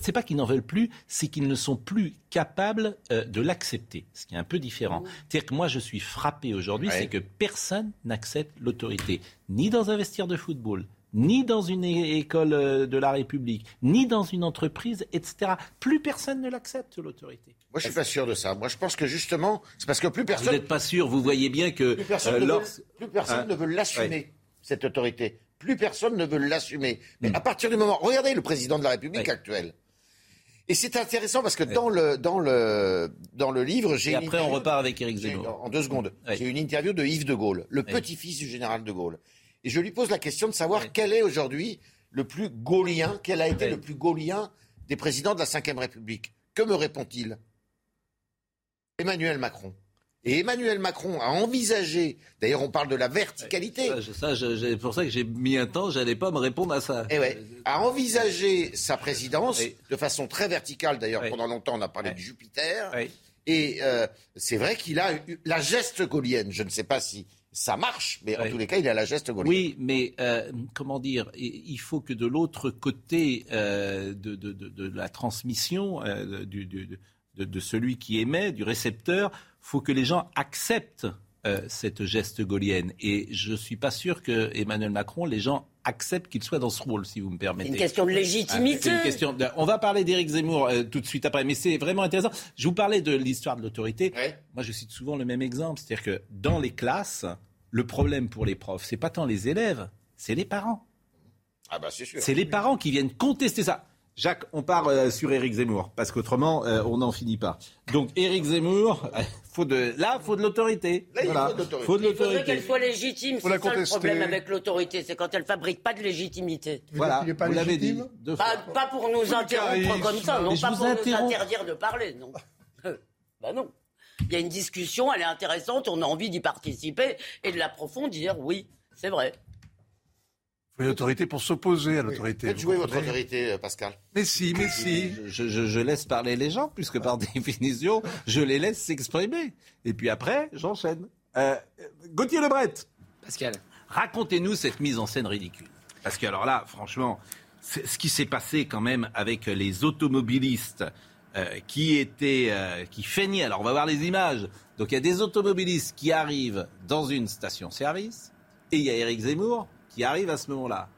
c'est pas qu'ils n'en veulent plus, c'est qu'ils ne sont plus capables euh, de l'accepter, ce qui est un peu différent. C'est-à-dire que moi, je suis frappé aujourd'hui, Ouais. c'est que personne n'accepte l'autorité, ni dans un vestiaire de football, ni dans une é- école euh, de la République, ni dans une entreprise, etc. Plus personne ne l'accepte l'autorité. Moi, je suis pas sûr de ça. Moi, je pense que justement, c'est parce que plus Vous personne, n'êtes pas sûr, vous voyez bien que plus personne, euh, ne, veut, lors- plus personne Hein ne veut l'assumer, Ouais. cette autorité. Plus personne ne veut l'assumer. Mais Hmm. à partir du moment, regardez le président de la République actuel. Et c'est intéressant parce que dans le dans le dans le livre, j'ai Et après, on repart avec Éric Zemmour. En deux secondes, Ouais. j'ai une interview de Yves de Gaulle, le petit-fils du général de Gaulle, et je lui pose la question de savoir quel est aujourd'hui le plus gaulien, quel a été le plus gaulien des présidents de la Ve République. Que me répond-il? Emmanuel Macron. Et Emmanuel Macron a envisagé, d'ailleurs on parle de la verticalité, Ça, ça, j'ai- pour ça que j'ai mis un temps, j'allais pas me répondre à ça. eh ouais, a envisagé sa présidence Oui. de façon très verticale. D'ailleurs, Oui. pendant longtemps, on a parlé Oui. de Jupiter. Et euh, c'est vrai qu'il a eu la geste gaulienne. Je ne sais pas si ça marche, mais en tous les cas, il a la geste gaulienne. Oui, mais euh, comment dire, il faut que de l'autre côté euh, de, de- de- de la transmission du- du- de, de celui qui émet, du récepteur, faut que les gens acceptent euh, cette geste gaulienne. Et je suis pas sûr que Emmanuel Macron, les gens acceptent qu'il soit dans ce rôle, si vous me C'est permettez. une question de Ah, légitimité. c'est une question de- On va parler d'Éric Zemmour euh, tout de suite après, mais c'est vraiment intéressant. Je vous parlais de l'histoire de l'autorité. Ouais. Moi, je cite souvent le même exemple, c'est-à-dire que dans les classes, le problème pour les profs, c'est pas tant les élèves, c'est les parents. Ah bah c'est sûr. C'est les parents qui viennent contester ça. Jacques, on part euh, sur Éric Zemmour, parce qu'autrement, euh, on n'en finit pas. Donc, Éric Zemmour, euh, faut de, là, faut de l'autorité. Là, il faut de l'autorité. Faut de Il faudrait l'autorité. qu'elle soit légitime. C'est ça le problème avec l'autorité, c'est quand elle fabrique pas de légitimité. Voilà, Il n'est pas vous l'avez dit. deux Pas, fois. pas pour nous interrompre comme ça, non pas pour nous interdire de parler, non. bah non. Il y a une discussion, elle est intéressante, on a envie d'y participer et de l'approfondir, oui, c'est vrai. Il faut une autorité pour s'opposer à l'autorité. Faites vous jouer votre autorité, euh, Pascal. Mais si, mais si. Je, je- je laisse parler les gens, puisque par définition, je les laisse s'exprimer. Et puis après, j'enchaîne. Euh, Gauthier Lebret, Pascal. racontez-nous cette mise en scène ridicule. Parce que alors là, franchement, ce qui s'est passé quand même avec les automobilistes euh, qui étaient, euh, qui feignaient. Alors on va voir les images. Donc il y a des automobilistes qui arrivent dans une station-service et il y a Éric Zemmour qui arrive à ce moment-là.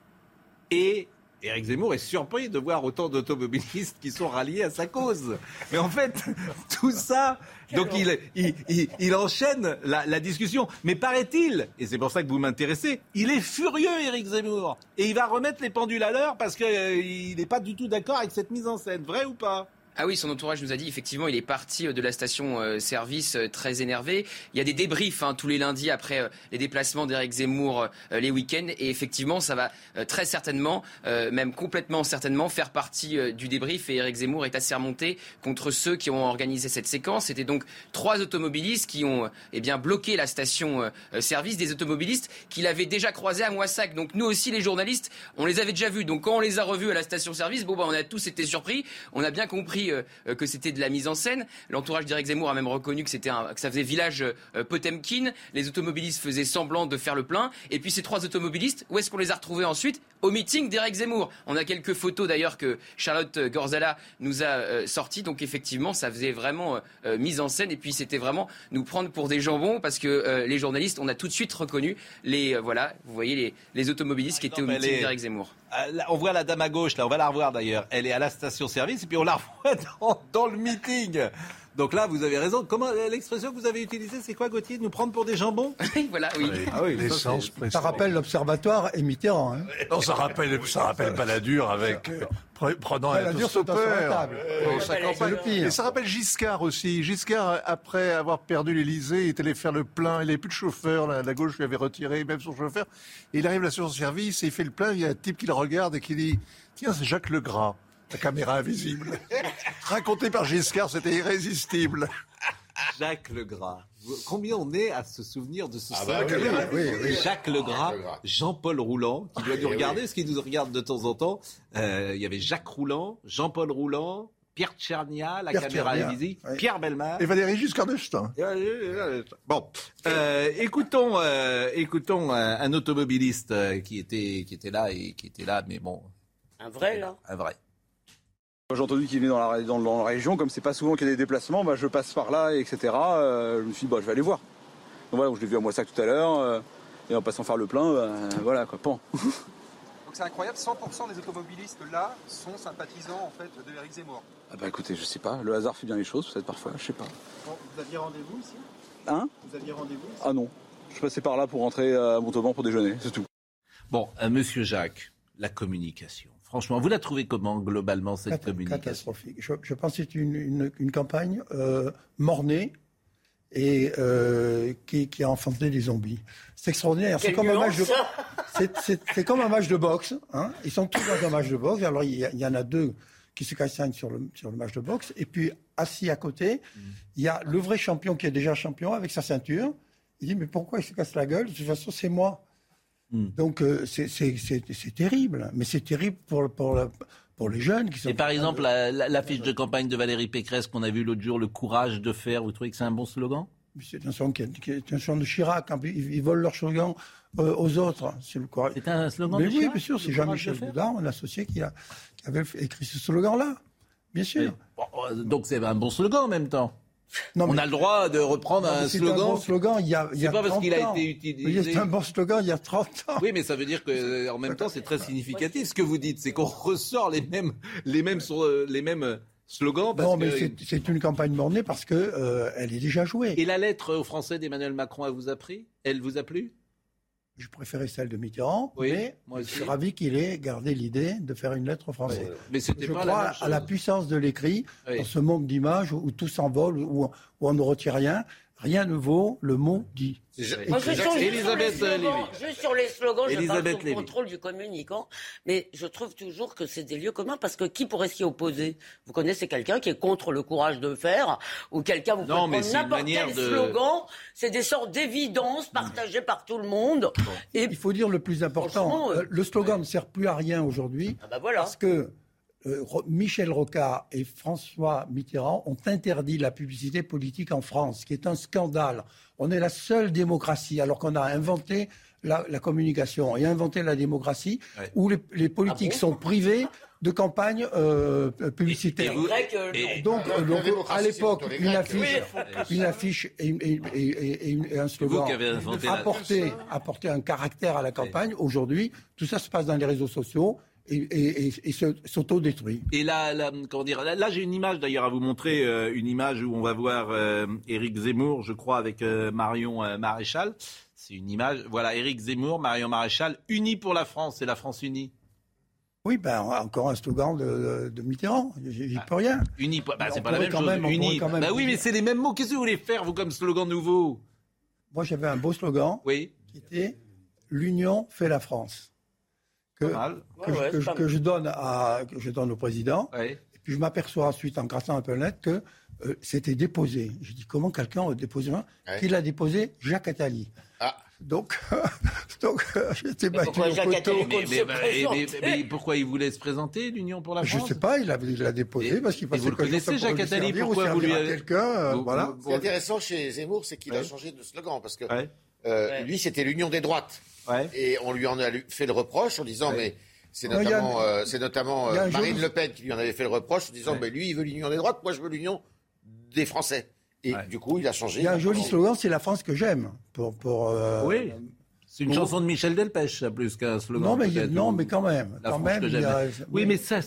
Et Éric Zemmour est surpris de voir autant d'automobilistes qui sont ralliés à sa cause. Mais en fait, tout ça, donc il, il, enchaîne la, discussion. Mais paraît-il, et c'est pour ça que vous m'intéressez, il est furieux, Éric Zemmour. Et il va remettre les pendules à l'heure parce qu'il n'est pas du tout d'accord avec cette mise en scène. Vrai ou pas? Ah oui, son entourage nous a dit effectivement, il est parti euh, de la station euh, service euh, très énervé. Il y a des débriefs hein, tous les lundis après les déplacements d'Éric Zemmour les week-ends et effectivement, ça va très certainement, même complètement certainement, faire partie du débrief. Et Éric Zemmour est assez remonté contre ceux qui ont organisé cette séquence. C'était donc trois automobilistes qui ont eh bien bloqué la station euh, service, des automobilistes qu'il avait déjà croisés à Moissac. Donc nous aussi, les journalistes, on les avait déjà vus. Donc quand on les a revus à la station service, bon bah on a tous été surpris. On a bien compris euh, euh, que c'était de la mise en scène. L'entourage d'Éric Zemmour a même reconnu que c'était que ça faisait village euh, Potemkin. Les automobilistes faisaient semblant de faire le plein. Et puis ces trois automobilistes, où est-ce qu'on les a retrouvés ensuite? Au meeting d'Éric Zemmour. On a quelques photos d'ailleurs que Charlotte Gorzala nous a sorties. Donc effectivement, ça faisait vraiment mise en scène. Et puis c'était vraiment nous prendre pour des jambons parce que les journalistes, on a tout de suite reconnu les voilà, vous voyez les, les automobilistes qui étaient au meeting d'Éric Zemmour. On voit la dame à gauche, là, on va la revoir d'ailleurs. Elle est à la station-service et puis on la revoit dans, dans le meeting. Donc là, vous avez raison. Comment l'expression que vous avez utilisée, c'est quoi, Gauthier Nous prendre pour des jambons voilà, oui. Ah oui, ça. Ça rappelle l'Observatoire et Mitterrand. hein. Non, ça rappelle, ça rappelle Balladur avec euh, pre- prenant un la le pire. Et ça rappelle Giscard aussi. Giscard, après avoir perdu l'Élysée, il est allé faire le plein. Il n'avait plus de chauffeur. La, la gauche lui avait retiré même son chauffeur. Et il arrive là sur son service et il fait le plein. Il y a un type qui le regarde et qui dit Tiens, c'est Jacques Legras. La caméra invisible. Raconté par Giscard, c'était irrésistible. Jacques Legras. Combien on est à se souvenir de ce Ah bah oui, caméra oui, oui. Jacques Legras. Jean-Paul Roulant, qui doit nous Eh regarder, parce qu'il nous regarde de temps en temps. Euh, il y avait Jacques Roulant, Jean-Paul Roulant, Pierre Tchernia, la Pierre caméra invisible, oui. Pierre Belmar. Et Valéry Giscard d'Estaing. Bon, euh, écoutons, euh, écoutons un, un automobiliste qui était, qui était là et qui était là, mais bon, Un vrai, là? Un vrai. J'ai entendu qu'il venait dans la, dans, dans la région, comme c'est pas souvent qu'il y a des déplacements, bah, je passe par là, etc. Euh, je me suis dit, bah, je vais aller voir. Donc voilà, donc je l'ai vu à Moissac tout à l'heure, euh, et en passant faire le plein, bah, voilà quoi, pan. Donc c'est incroyable, 100% des automobilistes là sont sympathisants en fait de Éric Zemmour. Ah bah écoutez, je sais pas, le hasard fait bien les choses, peut-être parfois, je sais pas. Bon, vous aviez rendez-vous ici? Hein? Vous aviez rendez-vous ici? Ah non, je passais par là pour rentrer à Montauban pour déjeuner, c'est tout. Bon, euh, Monsieur Jacques, la communication. Franchement, vous la trouvez comment globalement cette Cata- communication? Catastrophique. Je, je pense que c'est une, une- une campagne euh, mornée et euh, qui, qui a enfanté des zombies. C'est extraordinaire. C'est comme, un match de, nuance c'est, c'est- c'est comme un match de boxe. hein. Ils sont tous dans un match de boxe. Alors il y, en a deux qui se castagnent sur le, sur le match de boxe. Et puis assis à côté, il y a le vrai champion qui est déjà champion avec sa ceinture. Il dit mais pourquoi il se casse la gueule? De toute façon c'est moi. Hmm. Donc euh, c'est, terrible. Mais c'est terrible pour, pour, la- pour les jeunes qui sont. Et par exemple, la, la- la fiche de campagne de Valérie Pécresse qu'on a vue l'autre jour, le courage de faire, vous trouvez que c'est un bon slogan? C'est un son qui est, un son de Chirac. Ils, ils volent leur slogan euh, aux autres. C'est le courage. C'est un slogan Mais de oui, Chirac, bien sûr, c'est Jean-Michel de Boudard, mon associé, qui, a, qui avait écrit ce slogan-là. Bien sûr. Bon, euh, donc c'est un bon slogan en même temps. Non, On a le droit de reprendre non, un c'est slogan. un bon slogan il y a, il y C'est a pas parce 30 qu'il a ans. été utilisé. Oui, c'est un bon slogan il y a 30 ans. Oui, mais ça veut dire que en même temps, c'est très significatif. Ce que vous dites, c'est qu'on ressort les mêmes, les mêmes, sur- les mêmes slogans. Parce non, mais que- c'est- c'est une campagne mornée parce que euh, elle est déjà jouée. Et la lettre aux Français d'Emmanuel Macron, elle vous a pris? Elle vous a plu? Je préférais celle de Mitterrand, Oui, mais moi je suis ravi qu'il ait gardé l'idée de faire une lettre aux Français. Mais c'était Je pas crois la à la puissance de l'écrit, Oui. dans ce monde d'images où, où tout s'envole, où, où on ne retient rien. Rien ne vaut le mot dit. Moi, je Elisabeth sur les slogans, Lévy. juste sur les slogans, je Elisabeth parle sous contrôle du communicant, mais je trouve toujours que c'est des lieux communs parce que qui pourrait s'y opposer? Vous connaissez quelqu'un qui est contre le courage de faire ou quelqu'un vous Non, mais n'importe quel de- slogan, c'est des sortes d'évidences partagées par tout le monde. Et Il faut dire le plus important. Euh, euh, le slogan ne sert plus à rien aujourd'hui ah bah voilà. parce que euh, Michel Rocard et François Mitterrand ont interdit la publicité politique en France, ce qui est un scandale. On est la seule démocratie, alors qu'on a inventé la, la communication et inventé la démocratie, Ouais. où les, les politiques Ah bon sont privés de campagnes euh. Et vrai que et- Donc, euh, à l'époque, une affiche, Oui, une affiche et, et- et- et- et une- et un slogan apporter, apporter un caractère à la campagne. Aujourd'hui, tout ça se passe dans les réseaux sociaux et, et- et- s'autodétruit. Et là, là, comment dire, là, là, j'ai une image d'ailleurs à vous montrer, euh, une image où on va voir euh, Éric Zemmour, je crois, avec euh, Marion euh, Maréchal. C'est une image, voilà, Éric Zemmour, Marion Maréchal, unis pour la France, c'est la France unie. Oui, ben, encore un slogan de, de Mitterrand. J'y j'y peux rien. Unis, bah, Mais c'est pas la même chose. même- unis. bah oui, mais c'est les mêmes mots. Qu'est-ce que vous voulez faire, vous, comme slogan nouveau? Moi, j'avais un beau slogan Oui, qui était L'union fait la France. Que, que, Ouais, ouais, je- que je- pas que je donne à, que je donne au président. Ouais. Et puis je m'aperçois ensuite, en grassant un peu le net, que euh, c'était déposé. Je dis comment quelqu'un a déposé un Ouais. Qui l'a déposé Jacques Attali. Ah. Donc, donc euh, j'étais battu pourquoi au Jacques. Attali Mais, mais- mais- mais pourquoi il voulait se présenter, l'Union pour la Je France sais pas, il l'a déposé Et- parce qu'il et passait vous le connaissez, Jacques Attali, pourquoi vous lui avez- quelqu'un, euh, voilà. Ce qui est intéressant chez Zemmour, c'est qu'il a Ouais. changé de slogan parce que Ouais. euh, Ouais. lui, c'était l'union des droites. Ouais. Et on lui en a fait le reproche en disant, Ouais. mais c'est a- notamment, euh, notamment a euh, Marine Le Pen qui lui en avait fait le reproche en disant, Ouais. mais lui, il veut l'union des droites, moi, je veux l'union des Français. Et Ouais. du coup, il a changé. Il y a un joli slogan, c'est la France que j'aime. Pour, pour, euh, Oui. C'est une pour- chanson de Michel Delpech, ça, plus qu'un slogan. Non, mais, non, mais quand même. La quand France même que j'aime. a- Oui, mais ça,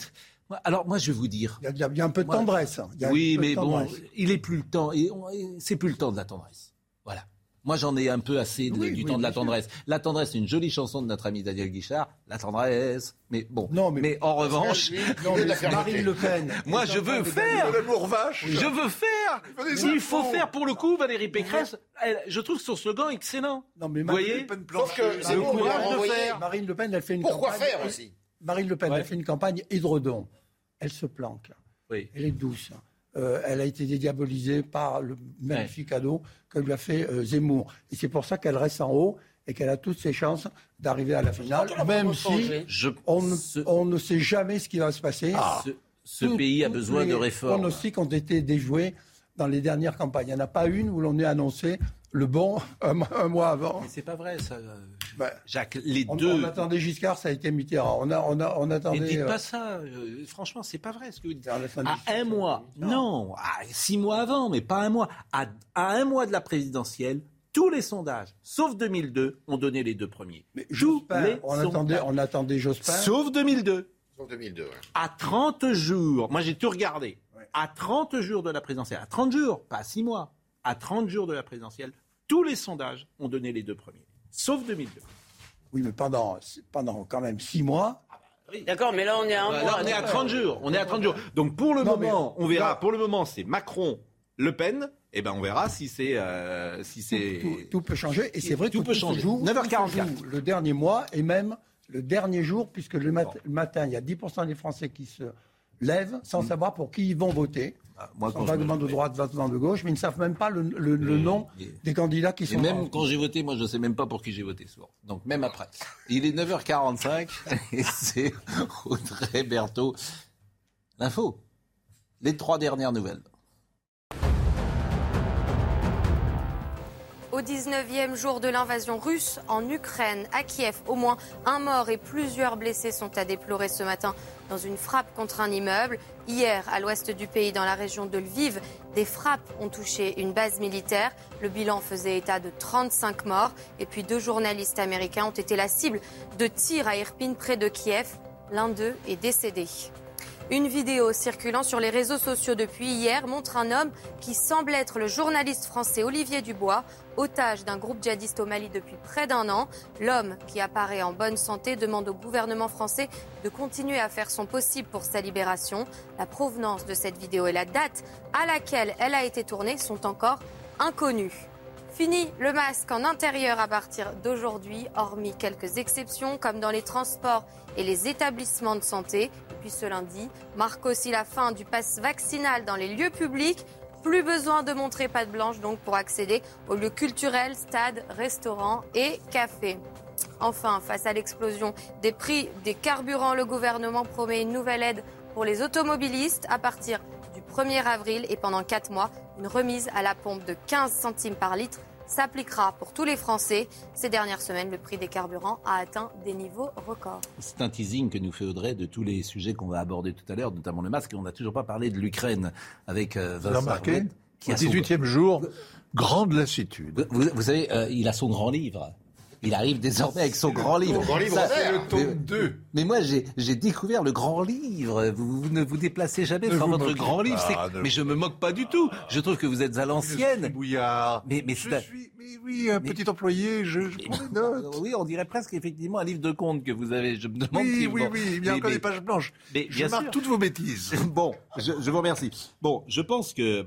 Alors moi, je vais vous dire. Il y a, il y a un peu de Moi- tendresse. hein. Il y a un Oui, mais bon, il est plus le temps. et on- et C'est plus le temps de la tendresse. Voilà. Moi, j'en ai un peu assez de- Oui, du oui, temps de la sûr. tendresse. La tendresse, c'est une jolie chanson de notre ami Daniel Guichard. La tendresse. Mais bon. Non, mais- en revanche, Non, mais Marine Le Pen. moi, je veux faire. gagner- L'amour vache. Je veux faire. Il faut faire pour le coup, Valérie Pécresse. elle- je trouve son slogan excellent. Non, mais Vous Marine voyez Le Pen planche. Le bon, courage de faire. Marine Le Pen, elle fait une Pourquoi campagne. faire aussi? Marine Le Pen, Ouais. elle fait une campagne hydredon. Elle se planque. Oui. Elle est douce. Euh, elle a été dédiabolisée par le magnifique cadeau que lui a fait euh, Zemmour. Et c'est pour ça qu'elle reste en haut et qu'elle a toutes ses chances d'arriver à la finale, même si. Je, on, ne- ce, on ne sait jamais ce qui va se passer. ce- ce Tout- pays a besoin les de réformes. pronostics ont été déjoués dans les dernières campagnes. Il n'y en a pas une où l'on ait annoncé le bon un, mois- un mois avant. Mais c'est pas vrai, ça. Ben, Jacques, les on, deux. on attendait Giscard, ça a été Mitterrand. On, a, on, a, on Mais attendait. dites euh, pas ça. euh, franchement, c'est pas vrai ce que vous dites. À un mois, non, à six mois avant, mais pas un mois. À, à un mois de la présidentielle, tous les sondages, sauf 2002, ont donné les deux premiers. Mais Jospin, les on attendait, on attendait Jospin. Sauf 2002. En 2002, ouais. À 30 jours, moi j'ai tout regardé, Ouais. à 30 jours de la présidentielle, à 30 jours, pas à 6 mois, à 30 jours de la présidentielle, tous les sondages ont donné les deux premiers. Sauf 2002. Oui, mais pendant, pendant quand même six mois. D'accord, mais là on est à un Là, mois. on est à 30 jours. On est à 30 jours. Donc pour le Non, mais- moment, on verra. Pour le moment, c'est Macron, Le Pen. Et ben on verra si c'est euh, si c'est Tout, tout peut changer. Et c'est vrai Tout que peut tout changer. se joue, 9h44. tout se joue le dernier mois et même le dernier jour, puisque le, mat- le matin, il y a 10% des Français qui se lèvent sans savoir pour qui ils vont voter. Ah, moi, vaguement de droite, vaguement de gauche, mais ils ne savent même pas le, le- le Mais- nom des candidats qui Et sont même en- quand j'ai voté, moi je sais même pas pour qui j'ai voté souvent. Donc même après. Il est 9h45 et c'est Audrey Berthaud. L'info. Les trois dernières nouvelles. Au 19e jour de l'invasion russe en Ukraine, à Kiev, au moins un mort et plusieurs blessés sont à déplorer ce matin dans une frappe contre un immeuble. Hier, à l'ouest du pays, dans la région de Lviv, des frappes ont touché une base militaire. Le bilan faisait état de 35 morts. Et puis deux journalistes américains ont été la cible de tirs à Irpin, près de Kiev. L'un d'eux est décédé. Une vidéo circulant sur les réseaux sociaux depuis hier montre un homme qui semble être le journaliste français Olivier Dubois, otage d'un groupe djihadiste au Mali depuis près d'un an. L'homme, qui apparaît en bonne santé, demande au gouvernement français de continuer à faire son possible pour sa libération. La provenance de cette vidéo et la date à laquelle elle a été tournée sont encore inconnues. Fini le masque en intérieur à partir d'aujourd'hui, hormis quelques exceptions comme dans les transports et les établissements de santé. Et puis ce lundi marque aussi la fin du pass vaccinal dans les lieux publics. Plus besoin de montrer patte blanche donc pour accéder aux lieux culturels, stades, restaurants et cafés. Enfin, face à l'explosion des prix des carburants, le gouvernement promet une nouvelle aide pour les automobilistes à partir du 1er avril et pendant 4 mois, une remise à la pompe de 15 centimes par litre s'appliquera pour tous les Français. Ces dernières semaines, le prix des carburants a atteint des niveaux records. C'est un teasing que nous fait Audrey de tous les sujets qu'on va aborder tout à l'heure, notamment le masque. Et on n'a toujours pas parlé de l'Ukraine avec euh, Vincent remarqué Arlette, qui Au a son- 18e jour, grande lassitude. Vous, vous savez, euh, il a son grand livre. Il arrive désormais avec son grand livre. grand livre Ça, vert. Le tome mais- 2. Mais moi, j'ai j'ai découvert le grand livre. Vous, vous ne vous déplacez jamais Ne sans votre grand livre. C'est- ne Mais je me moque pas du tout. Je trouve que vous êtes à l'ancienne. bouillard. Mais, mais Je c'est un- suis, mais oui, un Mais- petit employé, je, je prends des notes. Oui, on dirait presque effectivement un livre de contes que vous avez. Je me demande Oui, si oui, bon, oui, il y a encore des pages blanches. mais je bien marque sûr. toutes vos bêtises. Bon, je, je vous remercie. Bon, je pense que, euh,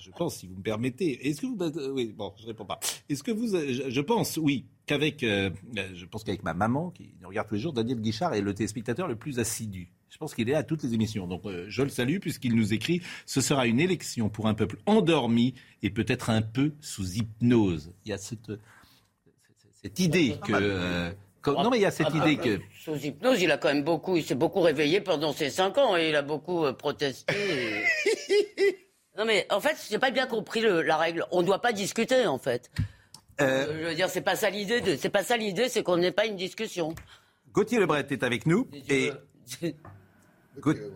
je pense, si vous me permettez, est-ce que vous, euh, oui, bon, je réponds pas. Est-ce que vous, euh, je, je pense, oui, qu'avec, euh, euh, je pense qu'avec ma maman qui nous regarde tous les jours, Daniel Guichard est le téléspectateur le plus assidu. Je pense qu'il est à toutes les émissions. Donc, euh, je le salue puisqu'il nous écrit ce sera une élection pour un peuple endormi et peut-être un peu sous hypnose. Il y a cette, idée que. euh, quand- non, mais il y a cette Ah, idée ah, que. Sous hypnose, il a quand même beaucoup, il s'est beaucoup réveillé pendant ces cinq ans et il a beaucoup euh, protesté. et- non mais en fait, j'ai pas bien compris le- la règle. On ne doit pas discuter en fait. Euh, je veux dire, c'est pas ça l'idée. de- C'est pas ça l'idée, c'est qu'on n'ait pas une discussion. Gauthier Lebret est avec nous. Et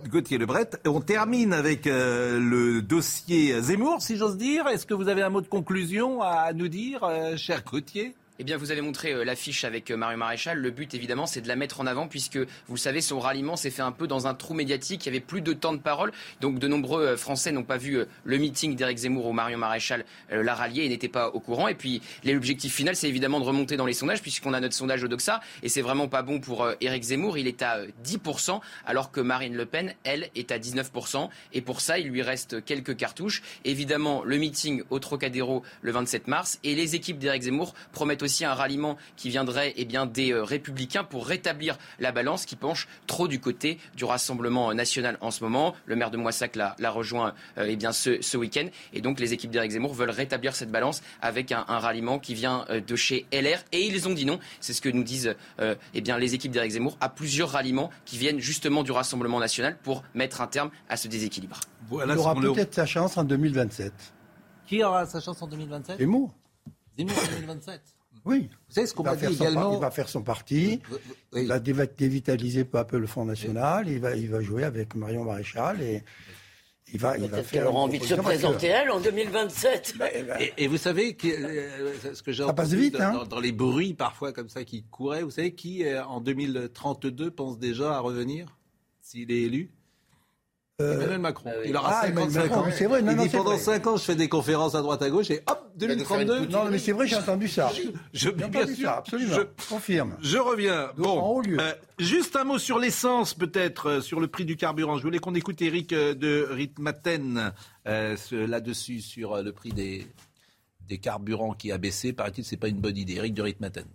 Gauthier Lebret. On termine avec euh, le dossier Zemmour, si j'ose dire. Est-ce que vous avez un mot de conclusion à nous dire, euh, cher Gauthier? Eh bien, vous avez montré euh, l'affiche avec euh, Mario Maréchal. Le but, évidemment, c'est de la mettre en avant, puisque, vous le savez, son ralliement s'est fait un peu dans un trou médiatique. Il y avait plus de temps de parole. Donc, de nombreux euh, Français n'ont pas vu le meeting d'Éric Zemmour où Mario Maréchal l'a rallié et n'étaient pas au courant. Et puis, l'objectif final, c'est évidemment de remonter dans les sondages, puisqu'on a notre sondage au Doxa. Et c'est vraiment pas bon pour Éric Zemmour. Il est à 10%, alors que Marine Le Pen, elle, est à 19%. Et pour ça, il lui reste quelques cartouches. Évidemment, le meeting au Trocadéro le 27 mars. Et les équipes d'Éric Zemmour promettent aussi un ralliement qui viendrait eh bien, des euh, républicains pour rétablir la balance qui penche trop du côté du Rassemblement national en ce moment. Le maire de Moissac l'a, rejoint euh, eh bien, ce, ce week-end. Et donc les équipes d'Éric Zemmour veulent rétablir cette balance avec un, ralliement qui vient euh, de chez LR. Et ils ont dit non. C'est ce que nous disent eh bien, les équipes d'Éric Zemmour à plusieurs ralliements qui viennent justement du Rassemblement national pour mettre un terme à ce déséquilibre. Il aura peut-être sa chance en 2027. Qui aura sa chance en 2027 Zemmour. Zemmour en 2027 oui. Vous savez ce qu'on va dire également Il va faire son parti, il va dévitaliser peu à peu le Front National, il va, il va jouer avec Marion Maréchal et il va, il va faire. aura envie de se présenter elle en 2027. Et, vous savez que, euh, ce que j'ai entendu vite, dans, hein. dans, les bruits parfois comme ça qui couraient, vous savez qui euh, en 2032 pense déjà à revenir s'il est élu? Emmanuel Macron. Ah il aura 55 ans. C'est vrai, non, il dit pendant 5 ans, je fais des conférences à droite à gauche et hop, 2032. Non, mais c'est vrai, j'ai entendu ça. Je, bien entendu sûr, ça, absolument. Je confirme. Je reviens. bon, euh, juste un mot sur l'essence, peut-être, euh, sur le prix du carburant. Je voulais qu'on écoute Eric de Ritmaten là-dessus, sur le prix des, des carburants qui a baissé. Paraît-il, c'est pas une bonne idée. Eric de Ritmaten.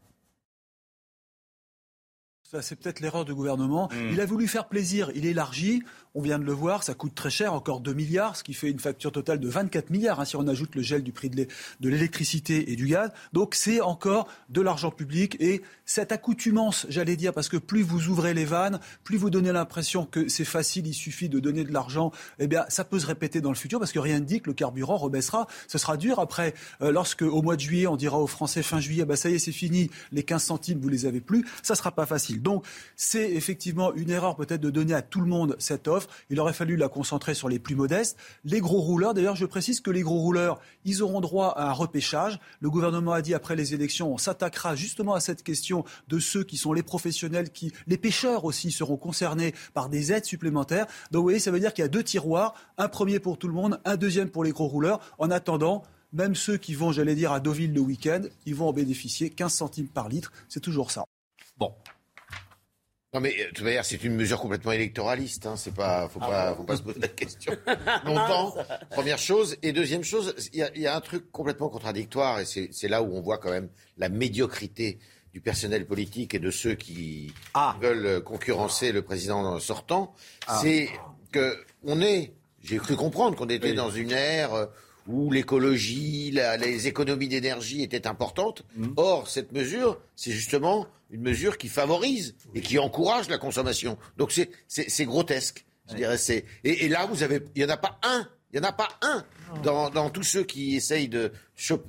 C'est peut-être l'erreur du gouvernement. Hmm. Il a voulu faire plaisir, il élargit. On vient de le voir, ça coûte très cher, encore 2 milliards, ce qui fait une facture totale de 24 milliards hein, si on ajoute le gel du prix de l'électricité et du gaz. Donc c'est encore de l'argent public et cette accoutumance, j'allais dire, parce que plus vous ouvrez les vannes, plus vous donnez l'impression que c'est facile, il suffit de donner de l'argent, eh bien ça peut se répéter dans le futur parce que rien ne dit que le carburant rebaissera. Ce sera dur après, euh, lorsque au mois de juillet on dira aux Français fin juillet, bah ça y est c'est fini, les 15 centimes vous les avez plus, ça sera pas facile. Donc c'est effectivement une erreur peut-être de donner à tout le monde cette offre. Il aurait fallu la concentrer sur les plus modestes. Les gros rouleurs, d'ailleurs, je précise que les gros rouleurs, ils auront droit à un repêchage. Le gouvernement a dit après les élections, on s'attaquera justement à cette question de ceux qui sont les professionnels, qui, les pêcheurs aussi seront concernés par des aides supplémentaires. Donc vous voyez, ça veut dire qu'il y a deux tiroirs, un premier pour tout le monde, un deuxième pour les gros rouleurs. En attendant, même ceux qui vont, j'allais dire, à Deauville le week-end, ils vont en bénéficier 15 centimes par litre. C'est toujours ça. Bon, non mais de toute manière, c'est une mesure complètement électoraliste. Hein. C'est pas, faut pas, faut pas se poser la question longtemps. Première chose et deuxième chose, il y, a un truc complètement contradictoire et c'est là où on voit quand même la médiocrité du personnel politique et de ceux qui ah. veulent concurrencer le président sortant. Ah. C'est que on est, j'ai cru comprendre qu'on était dans une ère où l'écologie, les économies d'énergie étaient importantes. Mmh. Or, cette mesure, c'est justement une mesure qui favorise et qui encourage la consommation. Donc c'est grotesque. Je dirais c'est et, là vous avez il y en a pas un il n'y en a pas un dans, dans, tous ceux qui essayent de,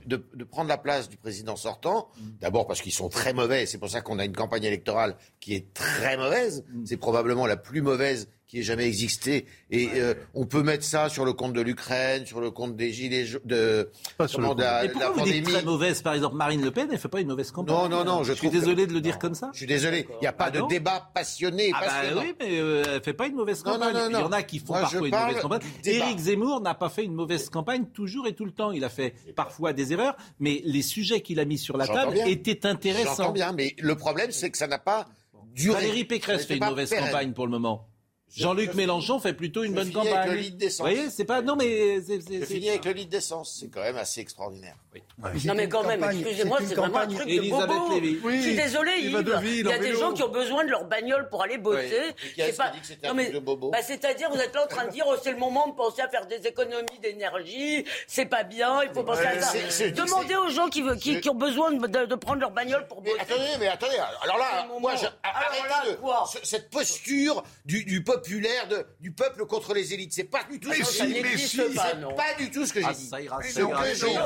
de, de, prendre la place du président sortant. Mmh. D'abord parce qu'ils sont très mauvais. C'est pour ça qu'on a une campagne électorale qui est très mauvaise. Mmh. C'est probablement la plus mauvaise qui ait jamais existé. Et euh, on peut mettre ça sur le compte de l'Ukraine, sur le compte des gilets de, comment, de la, la pandémie. très mauvaise, par exemple, Marine Le Pen, elle fait pas une mauvaise campagne? Non, non, non. Je, suis désolé de le dire comme ça. Je suis désolé. Il n'y a pas ah de débat passionné. Ah bah oui, mais euh, elle fait pas une mauvaise campagne. Non, non, non, Il y en a qui font parfois une mauvaise campagne. Éric Zemmour n'a pas fait une mauvaise campagne toujours et tout le temps. Il a fait parfois des erreurs, mais les sujets qu'il a mis sur la table étaient intéressants. J'entends bien, mais le problème, c'est que ça n'a pas duré. Valérie Pécresse fait une mauvaise campagne pour le moment. Jean-Luc Mélenchon fait plutôt une bonne campagne. Avec le litre d'essence. Vous voyez, c'est pas. Non, mais. C'est fini avec le litre d'essence. C'est quand même assez extraordinaire. Oui. Non, mais quand même, excusez-moi, c'est vraiment un truc de bobo. Lévy. Oui, Je suis désolé, Yves. Il y a des gens qui ont besoin de leur bagnole pour aller bosser. C'est pas. Non, mais. Bah, c'est-à-dire, vous êtes là en train de dire, oh, c'est le moment de penser à faire des économies d'énergie. C'est pas bien. Il faut penser à ça. Demandez aux gens qui ont besoin de prendre leur bagnole pour bosser. Attendez, mais attendez. Alors là, moi, arrêtez cette posture du peuple populaire de, du peuple contre les élites. C'est pas du tout ce que j'ai dit. pas du tout ce que j'ai dit.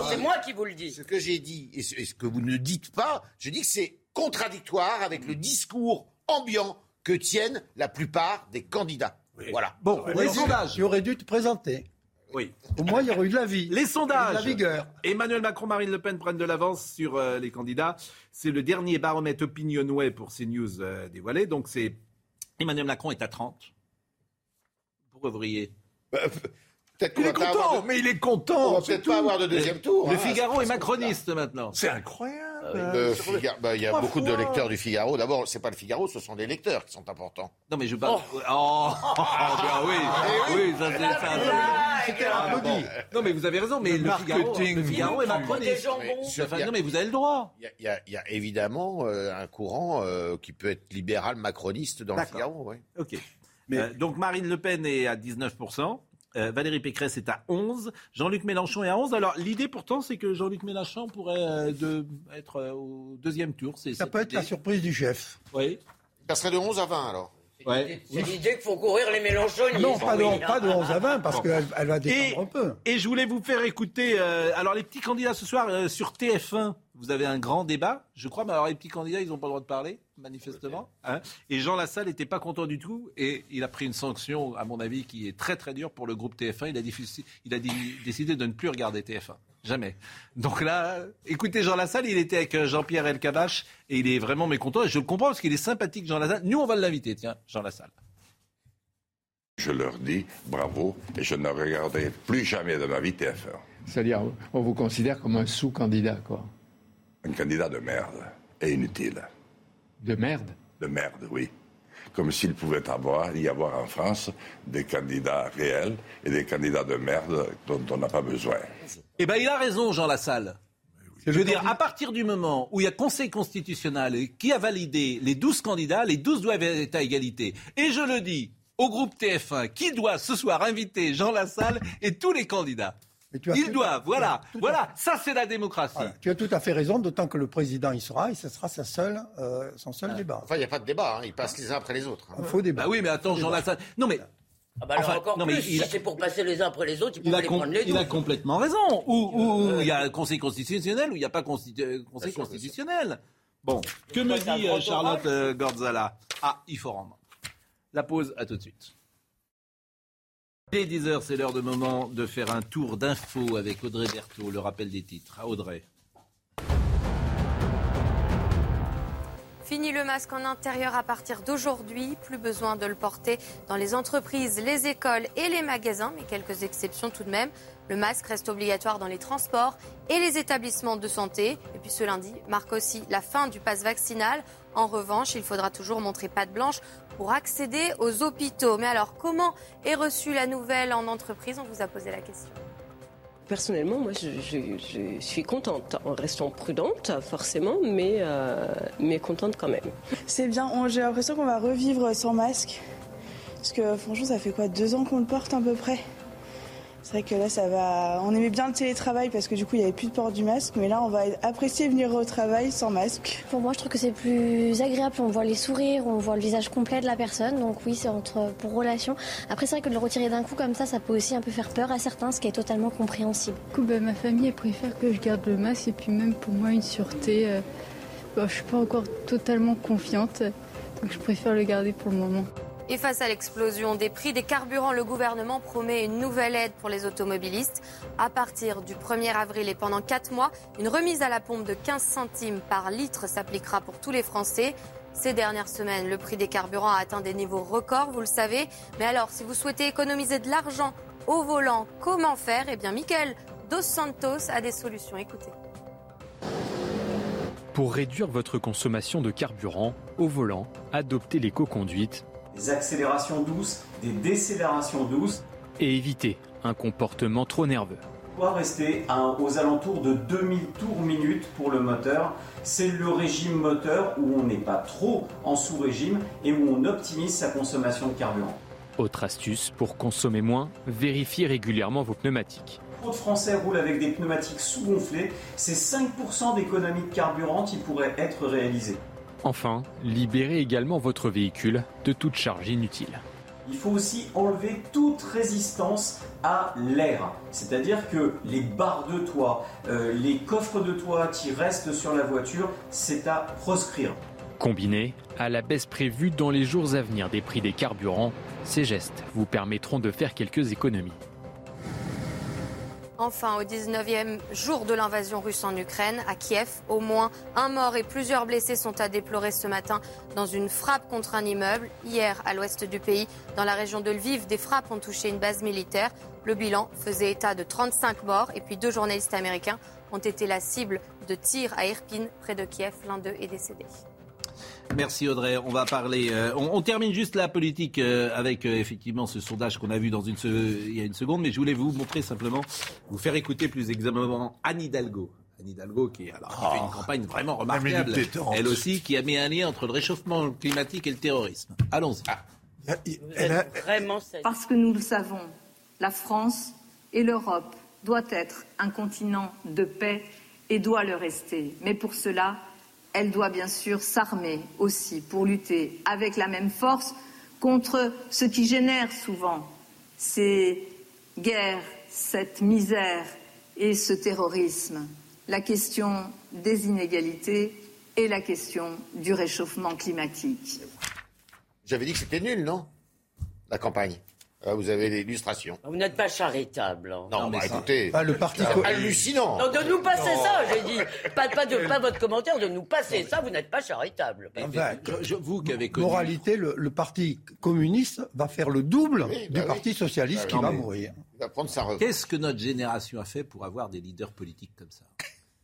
C'est moi qui vous le dis. Ce que j'ai dit et ce, que vous ne dites pas, je dis que c'est contradictoire avec le discours ambiant que tiennent la plupart des candidats. Voilà. Bon, les sondages. Tu aurais dû te présenter. Oui. Au moins, il y aurait eu de la vie. Les sondages. de la vigueur. Emmanuel Macron, Marine Le Pen prennent de l'avance sur euh, les candidats. C'est le dernier baromètre Opinionway pour CNews euh, dévoilé. Donc c'est Emmanuel Macron est à 30. Peut-être Il est content, de- mais il est content. On va peut-être pas avoir de deuxième tour. Le hein, Figaro est macroniste maintenant. C'est incroyable. Le Figa- bah, Il y a beaucoup de lecteurs du Figaro. D'abord, c'est pas le Figaro, ce sont des lecteurs qui sont importants. Non mais je parle. Oh, oh, ben oui, oui, ça c'est ça. C'était applaudi. Non mais vous avez raison, mais le, Figaro, le Figaro est macroniste. Enfin, non mais vous avez le droit. Il y a- y, y évidemment euh, un courant euh, qui peut être libéral macroniste dans le. Figaro. ouais. Ok. Euh, donc Marine Le Pen est à 19%. euh, Valérie Pécresse est à 11%, Jean-Luc Mélenchon est à 11. Alors l'idée pourtant c'est que Jean-Luc Mélenchon pourrait euh, de, être euh, au deuxième tour. C'est Ça peut être la surprise du chef. Oui. Ça serait de 11 à 20 alors. Ouais. C'est l'idée qu'il faut courir les Mélenchonistes. Non, pas de, Oui. pas de 11 à 20, parce Bon. qu'elle elle va Et, descendre un peu. et je voulais vous faire écouter. euh, alors les petits candidats ce soir euh, sur TF1, vous avez un grand débat, je crois. Mais alors les petits candidats, ils n'ont pas le droit de parler, manifestement. hein. et Jean Lassalle n'était pas content du tout, et il a pris une sanction, à mon avis, qui est très très dure pour le groupe TF1. Il a, diffusé- il a dit- décidé de ne plus regarder TF1. Jamais. Donc là, écoutez Jean Lassalle, il était avec euh, Jean-Pierre Elkabach et il est vraiment mécontent. Et je le comprends parce qu'il est sympathique, Jean Lassalle. Nous, on va l'inviter, tiens, Jean Lassalle. Je leur dis bravo et je ne regarderai plus jamais de ma vie TF1. C'est-à-dire, on vous considère comme un sous-candidat, quoi. Un candidat de merde et inutile. De merde De merde, oui. Comme s'il pouvait avoir, y avoir en France des candidats réels et des candidats de merde dont on n'a pas besoin. Eh ben, il a raison, Jean Lassalle. Je veux dire, à partir du moment où il y a Conseil constitutionnel qui a validé les 12 candidats, les 12 doivent être à égalité. Et je le dis au groupe TF1, qui doit ce soir inviter Jean Lassalle et tous les candidats Ils tout- doivent, voilà, tout voilà, ça c'est la démocratie. Voilà. Tu as tout à fait raison, d'autant que le président y sera et ce sera sa seule, euh, son seul débat. Enfin, il n'y a pas de débat, hein, ils passent les uns après les autres. hein. Un faux débat. Bah oui, mais attends, Jean Lassalle. Non mais. Ah bah alors Enfin, encore non, mais plus, il si c'est pour passer les uns après les autres, il Il a, les com- prendre les il a complètement raison. Ou ou- ou il y a un conseil constitutionnel ou il n'y a pas constitu- euh, conseil constitutionnel. Bon, que me dit euh, Charlotte Gordzala? Ah, il faut rendre. La pause, à tout de suite. Dès 10h, c'est l'heure de moment de faire un tour d'info avec Audrey Berthaud, le rappel des titres. À Audrey. Fini le masque en intérieur à partir d'aujourd'hui. Plus besoin de le porter dans les entreprises, les écoles et les magasins, mais quelques exceptions tout de même. Le masque reste obligatoire dans les transports et les établissements de santé. Et puis ce lundi marque aussi la fin du pass vaccinal. En revanche, il faudra toujours montrer patte blanche pour accéder aux hôpitaux. Mais alors, comment est reçue la nouvelle en entreprise? On vous a posé la question. Personnellement, moi, je, je- je suis contente, en restant prudente, forcément, mais, euh, mais contente quand même. C'est bien, j'ai l'impression qu'on va revivre sans masque. Parce que franchement, ça fait quoi? Deux ans qu'on le porte à peu près? C'est vrai que là, ça va. On aimait bien le télétravail parce que du coup, il n'y avait plus de port du masque. Mais là, on va apprécier venir au travail sans masque. Pour moi, je trouve que c'est plus agréable. On voit les sourires, on voit le visage complet de la personne. Donc oui, c'est entre pour relation. Après, c'est vrai que de le retirer d'un coup comme ça, ça peut aussi un peu faire peur à certains, ce qui est totalement compréhensible. Du coup, bah, ma famille elle préfère que je garde le masque et puis même pour moi une sûreté. euh, bah, je suis pas encore totalement confiante, donc je préfère le garder pour le moment. Et face à l'explosion des prix des carburants, le gouvernement promet une nouvelle aide pour les automobilistes. À partir du 1er avril et pendant 4 mois, une remise à la pompe de 15 centimes par litre s'appliquera pour tous les Français. Ces dernières semaines, le prix des carburants a atteint des niveaux records, vous le savez. Mais alors, si vous souhaitez économiser de l'argent au volant, comment faire? Eh bien, Michael Dos Santos a des solutions. Écoutez. Pour réduire votre consommation de carburant au volant, adoptez l'éco-conduite des accélérations douces, des décélérations douces, et évitez un comportement trop nerveux. on doit rester à- aux alentours de 2000 tours minute pour le moteur. C'est le régime moteur où on n'est pas trop en sous-régime et où on optimise sa consommation de carburant. Autre astuce pour consommer moins, vérifiez régulièrement vos pneumatiques. Trop de Français roulent avec des pneumatiques sous-gonflées, c'est 5% d'économie de carburant qui pourrait être réalisée. Enfin, libérez également votre véhicule de toute charge inutile. Il faut aussi enlever toute résistance à l'air. C'est-à-dire que les barres de toit, euh, les coffres de toit qui restent sur la voiture, c'est à proscrire. Combiné à la baisse prévue dans les jours à venir des prix des carburants, ces gestes vous permettront de faire quelques économies. Enfin, au 19e jour de l'invasion russe en Ukraine, à Kiev, au moins un mort et plusieurs blessés sont à déplorer ce matin dans une frappe contre un immeuble. Hier, à l'ouest du pays, dans la région de Lviv, des frappes ont touché une base militaire. Le bilan faisait état de 35 morts et puis deux journalistes américains ont été la cible de tirs à Irpin, près de Kiev. L'un d'eux est décédé. Merci Audrey. On va parler. euh, on, on termine juste la politique euh, avec euh, effectivement ce sondage qu'on a vu dans une se- il y a une seconde, mais je voulais vous montrer simplement, vous faire écouter plus exactement Anne Hidalgo. Anne Hidalgo qui, alors, qui fait une campagne vraiment remarquable, elle aussi, qui a mis un lien entre le réchauffement climatique et le terrorisme. Allons-y. Vraiment, Parce que nous le savons, la France et l'Europe doivent être un continent de paix et doit le rester. Mais pour cela, elle doit bien sûr s'armer aussi pour lutter avec la même force contre ce qui génère souvent ces guerres, cette misère et ce terrorisme, la question des inégalités et la question du réchauffement climatique. J'avais dit que c'était nul, non? La campagne. Ah, vous avez l'illustration. Vous n'êtes pas charitable. hein. Non, bah, écoutez. Ah, le parti hallucinant. Non, de nous passer Non. ça, j'ai dit. Pas, pas, de, pas votre commentaire, de nous passer ça, vous n'êtes pas charitable. Enfin, vous qui avez connu. Moralité, le, le parti communiste va faire le double Oui, du bah oui. parti socialiste Ah, qui non, va mais- mourir. Il va prendre sa revanche. Qu'est-ce que notre génération a fait pour avoir des leaders politiques comme ça?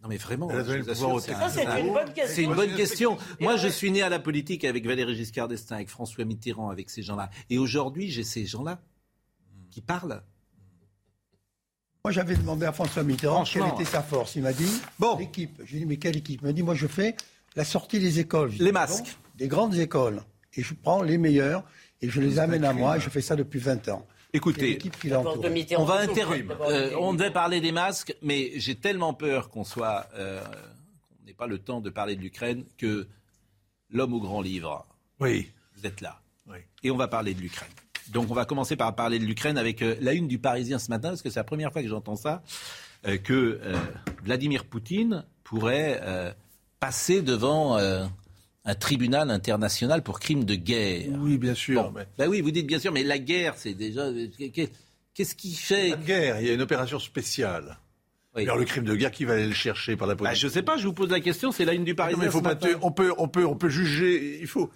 Non mais vraiment, c'est un- Ça, c'est une bonne question. C'est une bonne question. Moi, je suis né à la politique avec Valéry Giscard d'Estaing, avec François Mitterrand, avec ces gens-là. Et aujourd'hui, j'ai ces gens-là qui parlent. Moi, j'avais demandé à François Mitterrand quelle était sa force. Il m'a dit l'équipe. J'ai dit mais quelle équipe? Il m'a dit moi je fais la sortie des écoles. Les masques. bon, Des grandes écoles. Et je prends les meilleurs et je les amène à moi. Et je fais ça depuis 20 ans. Écoutez, qui on va inter- euh, on devait parler des masques, mais j'ai tellement peur qu'on soit, euh, qu'on n'ait pas le temps de parler de l'Ukraine que l'homme au grand livre. Oui. Vous êtes là. Oui. Et on va parler de l'Ukraine. Donc on va commencer par parler de l'Ukraine avec euh, la une du Parisien ce matin, parce que c'est la première fois que j'entends ça, euh, que euh, Vladimir Poutine pourrait euh, passer devant euh, un tribunal international pour crimes de guerre. Oui, bien sûr. Bon, ben oui, vous dites bien sûr, mais la guerre, c'est déjà... Qu'est-ce qui fait de guerre, il y a une opération spéciale. Alors le crime de guerre, qui va aller le chercher par la police Bah, je sais pas, je vous pose la question, c'est la une du Parisien. Non, mais il faut ce pas te- on, peut, on, peut, on peut juger. Il faut.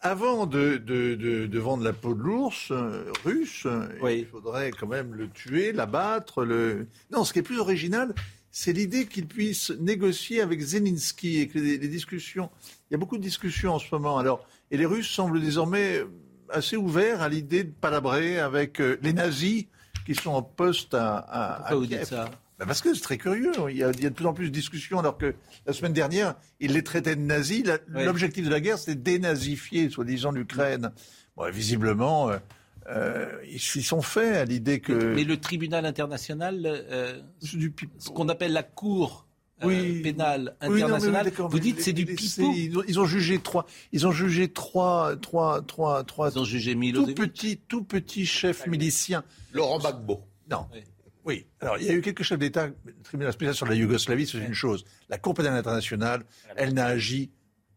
Avant de, de, de, de vendre la peau de l'ours euh, russe, il faudrait quand même le tuer, l'abattre. Le... Non, ce qui est plus original, c'est l'idée qu'il puisse négocier avec Zelensky et que les, les discussions. Il y a beaucoup de discussions en ce moment. Alors, et les Russes semblent désormais assez ouverts à l'idée de palabrer avec euh, les nazis qui sont en poste à, à, à Pourquoi vous Kiev. dites ça Ben parce que c'est très curieux. Il y, a, il y a de plus en plus de discussions, alors que la semaine dernière, ils les traitaient de nazis. Oui. L'objectif de la guerre, c'était de dénazifier, soi-disant, l'Ukraine. Bon, visiblement, euh, euh, ils s'y sont faits à l'idée que. Mais le tribunal international, euh, ce qu'on appelle la Cour euh, Oui. pénale Oui, non, mais oui, internationale, vous dites c'est du pipeau Ils ont, jugé trois. Ils ont jugé trois, trois, trois, trois. Ils ont jugé tout petit, tout petit chef milicien. Laurent Gbagbo. Non. Oui. Alors, il y a eu quelques chefs d'État. Le tribunal spécial sur la Yougoslavie, c'est une chose. La Cour pénale internationale, elle n'a agi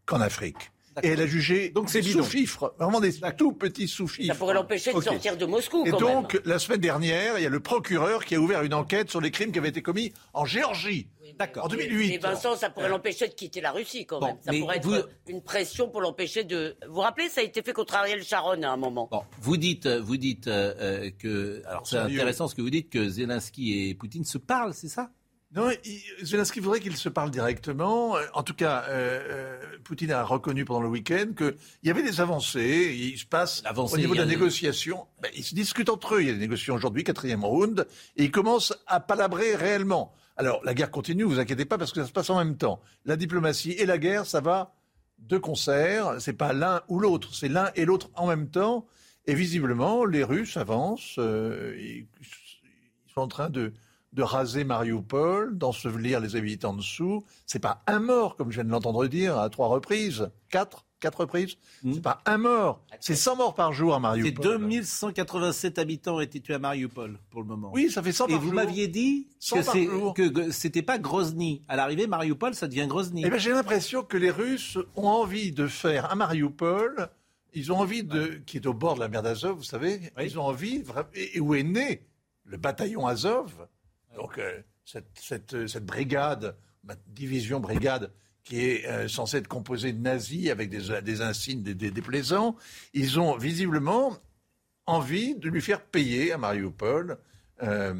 qu'en Afrique. Et elle a jugé Donc c'est sous-fifres, vraiment des tout petits sous-fifres. Ça pourrait l'empêcher de sortir de Moscou, Et quand donc, même. la semaine dernière, il y a le procureur qui a ouvert une enquête sur les crimes qui avaient été commis en Géorgie. D'accord. En 2008. Et Vincent, ça pourrait l'empêcher de quitter la Russie quand Bon, même. Ça pourrait être vous- une pression pour l'empêcher de. Vous vous rappelez, ça a été fait contre Ariel Sharon à un moment. Bon, vous dites, euh, vous dites euh, euh, que. Alors c'est intéressant ce que vous dites que Zelensky et Poutine se parlent, c'est ça? Non, il- Zelensky voudrait qu'ils se parlent directement. Euh, En tout cas, euh, euh, Poutine a reconnu pendant le week-end qu'il y avait des avancées. Il se passe L'avancée, au niveau de la négociation. Ben, ils se discutent entre eux. Il y a des négociations aujourd'hui, quatrième round, et ils commencent à palabrer réellement. Alors, la guerre continue, vous inquiétez pas, parce que ça se passe en même temps. La diplomatie et la guerre, ça va de concert. C'est pas l'un ou l'autre, c'est l'un et l'autre en même temps. Et visiblement, les Russes avancent. euh, ils sont en train de, de raser Mariupol, d'ensevelir les habitants dessous. C'est pas un mort, comme je viens de l'entendre dire à trois reprises, quatre, quatre reprises. C'est pas un mort, c'est 100 morts par jour à C'est Mariupol. 2187 habitants ont été tués à Mariupol pour le moment. Oui, ça fait 100 Et par vous jour. m'aviez dit 100 que c'est- c'était pas Grozny. À l'arrivée, Mariupol, ça devient Grozny. Eh ben, j'ai l'impression que les Russes ont envie de faire à Mariupol, ils ont envie de, qui est au bord de la mer d'Azov, vous savez, ils ont envie, et et où est né le bataillon Azov, Donc euh, cette, cette, brigade, ma division brigade, qui est euh, censée être composée de nazis avec des, des insignes des, ils ont visiblement envie de lui faire payer à Mariupol. euh,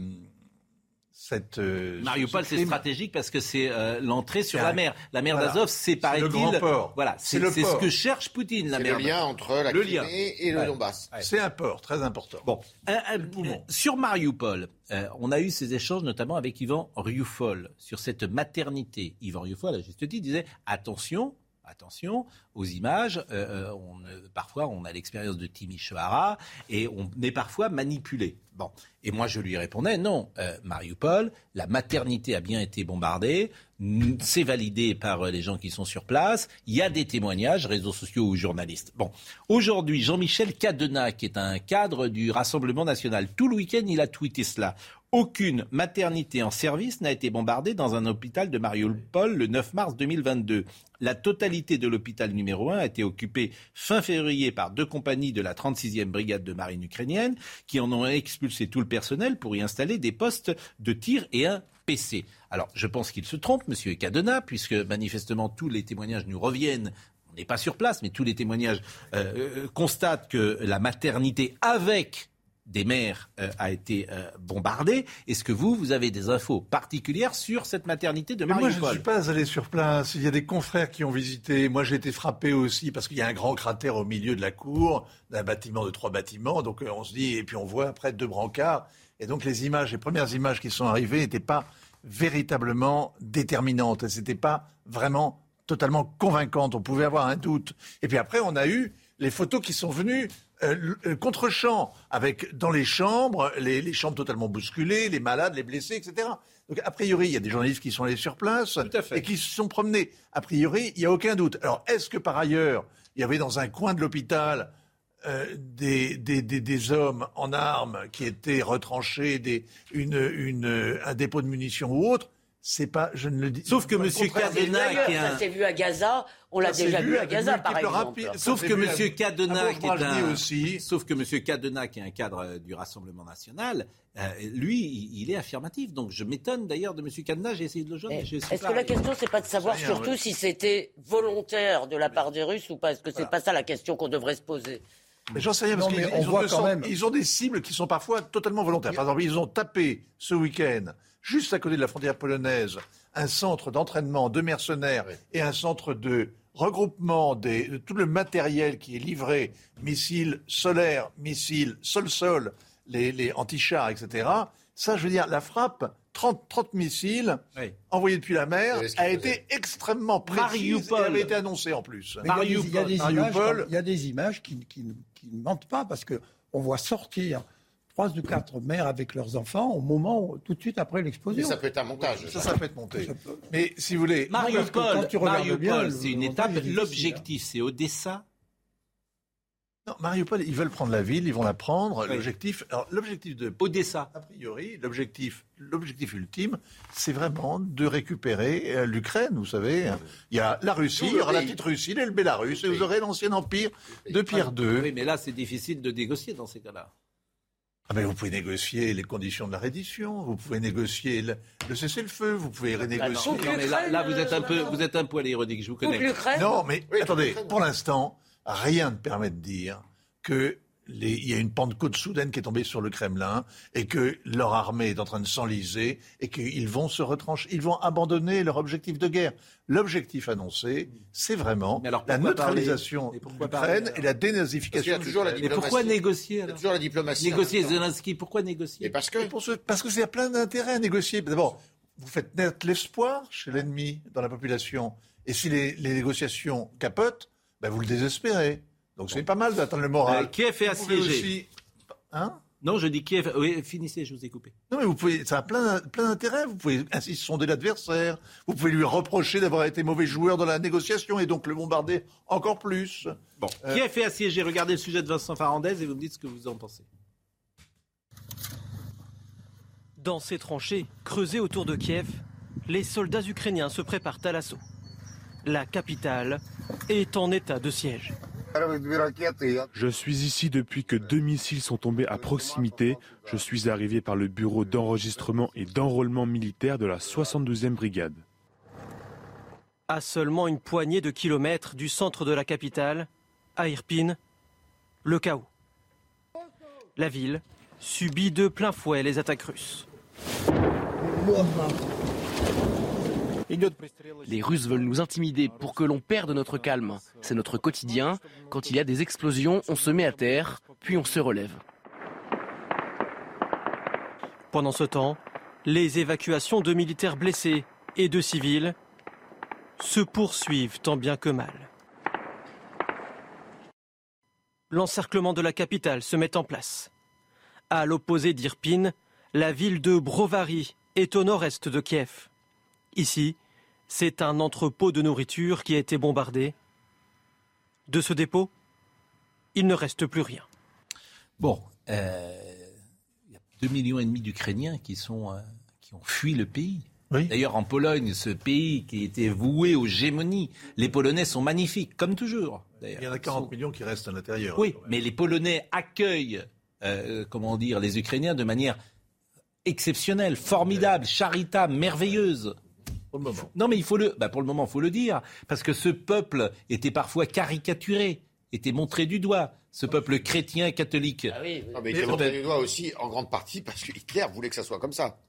cette, euh, Mariupol, ce c'est stratégique parce que c'est euh, l'entrée sur la un- mer. La mer Voilà. d'Azov, c'est C'est paraît-il. le grand port. Voilà, C'est ce que cherche Poutine, la C'est mer. le lien entre la Le Crimée lien. et le Ouais. Donbass. C'est un port très important. Bon, Euh, euh, sur Mariupol, euh, on a eu ces échanges notamment avec Ivan Rioufol sur cette maternité. Ivan Rioufol, à juste titre, disait attention. Attention aux images. euh, euh, euh, parfois, on a l'expérience de Timisoara et on est parfois manipulé. Bon, et moi, je lui répondais non. Mariupol, la maternité a bien été bombardée. C'est validé par les gens qui sont sur place. Il y a des témoignages, réseaux sociaux ou journalistes. Bon, aujourd'hui, Jean-Michel Cadena, qui est un cadre du Rassemblement national, tout le week-end, il a tweeté cela. Aucune maternité en service n'a été bombardée dans un hôpital de Mariupol le 9 mars 2022. La totalité de l'hôpital numéro 1 a été occupée fin février par deux compagnies de la 36e brigade de marine ukrainienne qui en ont expulsé tout le personnel pour y installer des postes de tir et un PC. Alors, je pense qu'il se trompe, monsieur Cadena, puisque manifestement tous les témoignages nous reviennent on n'est pas sur place, mais tous les témoignages euh, euh, constatent que la maternité avec des mères euh, a été euh, bombardée. Est-ce que vous, vous avez des infos particulières sur cette maternité de Mais moi, je ne Mariupol suis pas allé sur place. Il y a des confrères qui ont visité. Moi, j'ai été frappé aussi parce qu'il y a un grand cratère au milieu de la cour, d'un bâtiment de trois bâtiments. Donc, euh, on se dit, et puis on voit après deux brancards. Et donc, les images, les premières images qui sont arrivées n'étaient pas véritablement déterminantes. Elles n'étaient pas vraiment totalement convaincantes. On pouvait avoir un doute. Et puis après, on a eu les photos qui sont venues euh, euh, contre-champ, avec dans les chambres, les, les chambres totalement bousculées, les malades, les blessés, etc. Donc, a priori, il y a des journalistes qui sont allés sur place et qui se sont promenés. A priori, il n'y a aucun doute. Alors, est-ce que par ailleurs, il y avait dans un coin de l'hôpital euh, des, des, des, des hommes en armes qui étaient retranchés, des, une, une, un dépôt de munitions ou autre c'est pas, je ne le dis. Sauf que Monsieur Cadena, qui est un- ça s'est vu à Gaza, on l'a déjà vu vu à Gaza, par exemple. Sauf que Monsieur à- Cadena, qui est un, aussi. sauf que Monsieur Cadena, qui est un cadre euh, du Rassemblement national, euh, lui, il, est affirmatif. Donc, je m'étonne d'ailleurs de Monsieur Cadena. J'ai essayé de le joindre. Eh, Est-ce que la question, c'est pas de savoir Rien, surtout ouais. si c'était volontaire de la part des Russes ou pas? Est-ce que c'est pas ça la question qu'on devrait se poser? Mais j'en sais rien, parce qu'ils on ils ont, voit 200 quand même- ils ont des cibles qui sont parfois totalement volontaires. Par exemple, ils ont tapé ce week-end, juste à côté de la frontière polonaise, un centre d'entraînement de mercenaires et un centre de regroupement des, de tout le matériel qui est livré, missiles solaires, missiles sol-sol, les, les anti-chars, etc. Ça, je veux dire, la frappe, 30, 30 missiles envoyés depuis la mer, a faisait. été extrêmement précise et Mariupol. avait été annoncée en plus. Il y a des- il y a des images, Mariupol, il y a des images qui, qui ne- qui ne mentent pas parce que on voit sortir trois ou quatre mères avec leurs enfants au moment, où- tout de suite après Mais l'explosion. ça peut être un montage. ça, ça peut être monté. Mais si vous voulez, Mariupol, tu regardes Mariupol, c'est une étape. L'objectif, c'est Odessa. Non, Mariupol, ils veulent prendre la ville, ils vont la prendre. L'objectif, alors l'objectif de Odessa. a priori, l'objectif, l'objectif ultime, c'est vraiment de récupérer euh, l'Ukraine. Vous savez, il y a la Russie, il y aura la petite Russie, et le Bélarus, et vous aurez l'ancien empire de Pierre II. Oui, mais là, c'est difficile de négocier dans ces cas-là. Ah ben, vous pouvez négocier les conditions de la reddition, vous pouvez négocier le, le cessez-le-feu, vous pouvez renégocier. Non, mais là, là, vous êtes un peu, vous êtes un poil ironique, je vous connais. Non, mais attendez, pour l'instant, rien ne permet de dire que les- il y a une pentecôte soudaine qui est tombée sur le Kremlin et que leur armée est en train de s'enliser et qu'ils vont se retrancher, ils vont abandonner leur objectif de guerre. L'objectif annoncé, c'est vraiment la neutralisation d'Ukraine parler, et la Parce qu'il y dénazification a toujours la de Mais l'Ukraine. pourquoi négocier Il y a alors toujours la diplomatie. Négocier. Zelensky, pourquoi négocier Et parce que. Pour ce- parce que c'est plein d'intérêts à négocier. D'abord, vous faites naître l'espoir chez l'ennemi dans la population. Et si les, les négociations capotent, ben vous le désespérez. Donc c'est pas mal d'atteindre le moral. Euh, Kiev est assiégé. aussi- Hein Non, je dis Kiev. Oui, finissez, je vous ai coupé. Non, mais vous pouvez, ça a plein, plein d'intérêts. Vous pouvez ainsi sonder l'adversaire. Vous pouvez lui reprocher d'avoir été mauvais joueur dans la négociation et donc le bombarder encore plus. Bon, Euh, Kiev est assiégé. Regardez le sujet de Vincent Farandez et vous me dites ce que vous en pensez. Dans ces tranchées creusées autour de Kiev, les soldats ukrainiens se préparent à l'assaut. La capitale est en état de siège. Je suis ici depuis que deux missiles sont tombés à proximité. Je suis arrivé par le bureau d'enregistrement et d'enrôlement militaire de la 72e brigade. À seulement une poignée de kilomètres du centre de la capitale, à Irpin, le chaos. La ville subit de plein fouet les attaques russes. Les Russes veulent nous intimider pour que l'on perde notre calme. C'est notre quotidien. Quand il y a des explosions, on se met à terre, puis on se relève. Pendant ce temps, les évacuations de militaires blessés et de civils se poursuivent tant bien que mal. L'encerclement de la capitale se met en place. À l'opposé d'Irpin, la ville de Brovary est au nord-est de Kiev. Ici, c'est un entrepôt de nourriture qui a été bombardé. De ce dépôt, il ne reste plus rien. Bon, euh, il y a 2,5 millions et demi d'Ukrainiens qui, sont, euh, qui ont fui le pays. D'ailleurs, en Pologne, ce pays qui était voué aux gémonies, les Polonais sont magnifiques, comme toujours. Il y en a 40 millions qui restent à l'intérieur. Oui, mais les Polonais accueillent, euh, comment dire, les Ukrainiens de manière exceptionnelle, formidable, charitable, merveilleuse. Pour le moment. Non, mais il faut le, bah pour le moment, il faut le dire, parce que ce peuple était parfois caricaturé, était montré du doigt. Ce peuple chrétien catholique. Non, mais il était montré du doigt aussi en grande partie parce que Hitler voulait que ça soit comme ça.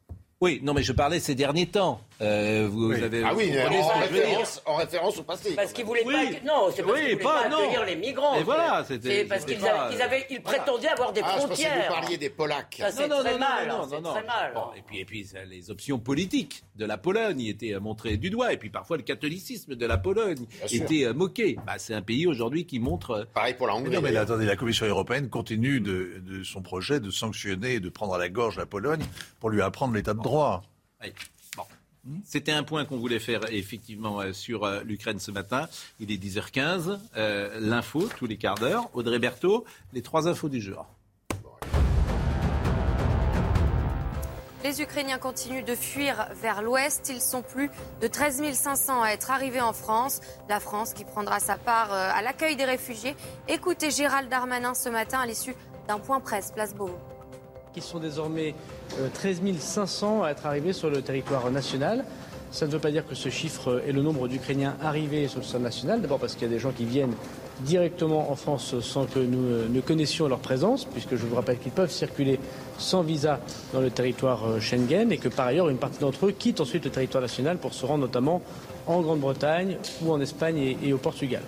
Oui, non, mais je parlais ces derniers temps. Euh, vous Oui. avez, Ah oui, vous en, je référence, en référence au passé. Parce qu'ils voulaient Oui. pas. Non, c'est parce Oui, qu'ils voulaient pas- pas, non. accueillir les migrants. Et voilà, c'était- C'est parce qu'ils avaient- ils, avaient- ils prétendaient avoir des Ah, je que frontières. vous parliez des Polacs. Ça, c'est Non, non, très non, mal. non, non, non, non. très mal. Bon, et puis, et puis ça, les options politiques de la Pologne étaient euh, montrées du doigt, et puis parfois le catholicisme de la Pologne était euh, moqué. Bah, c'est un pays aujourd'hui qui montre. Pareil pour la Mais Hongrie. non, mais là, attendez, la Commission européenne continue de, de son projet de sanctionner et de prendre à la gorge la Pologne pour lui apprendre l'état de droit. Oui. Bon. C'était un point qu'on voulait faire effectivement euh, sur euh, l'Ukraine ce matin. Il est 10h15. Euh, L'info, tous les quarts d'heure. Audrey Berthaud, les trois infos du jour. Les Ukrainiens continuent de fuir vers l'ouest. Ils sont plus de 13 500 à être arrivés en France. La France qui prendra sa part à l'accueil des réfugiés. Écoutez Gérald Darmanin ce matin à l'issue d'un point presse, place Beauvau. Qui sont désormais euh, 13 500 à être arrivés sur le territoire national. Ça ne veut pas dire que ce chiffre est le nombre d'Ukrainiens arrivés sur le sol national. D'abord parce qu'il y a des gens qui viennent directement en France sans que nous euh, ne connaissions leur présence, puisque je vous rappelle qu'ils peuvent circuler sans visa dans le territoire euh, Schengen et que par ailleurs une partie d'entre eux quittent ensuite le territoire national pour se rendre notamment en Grande-Bretagne ou en Espagne et au Portugal.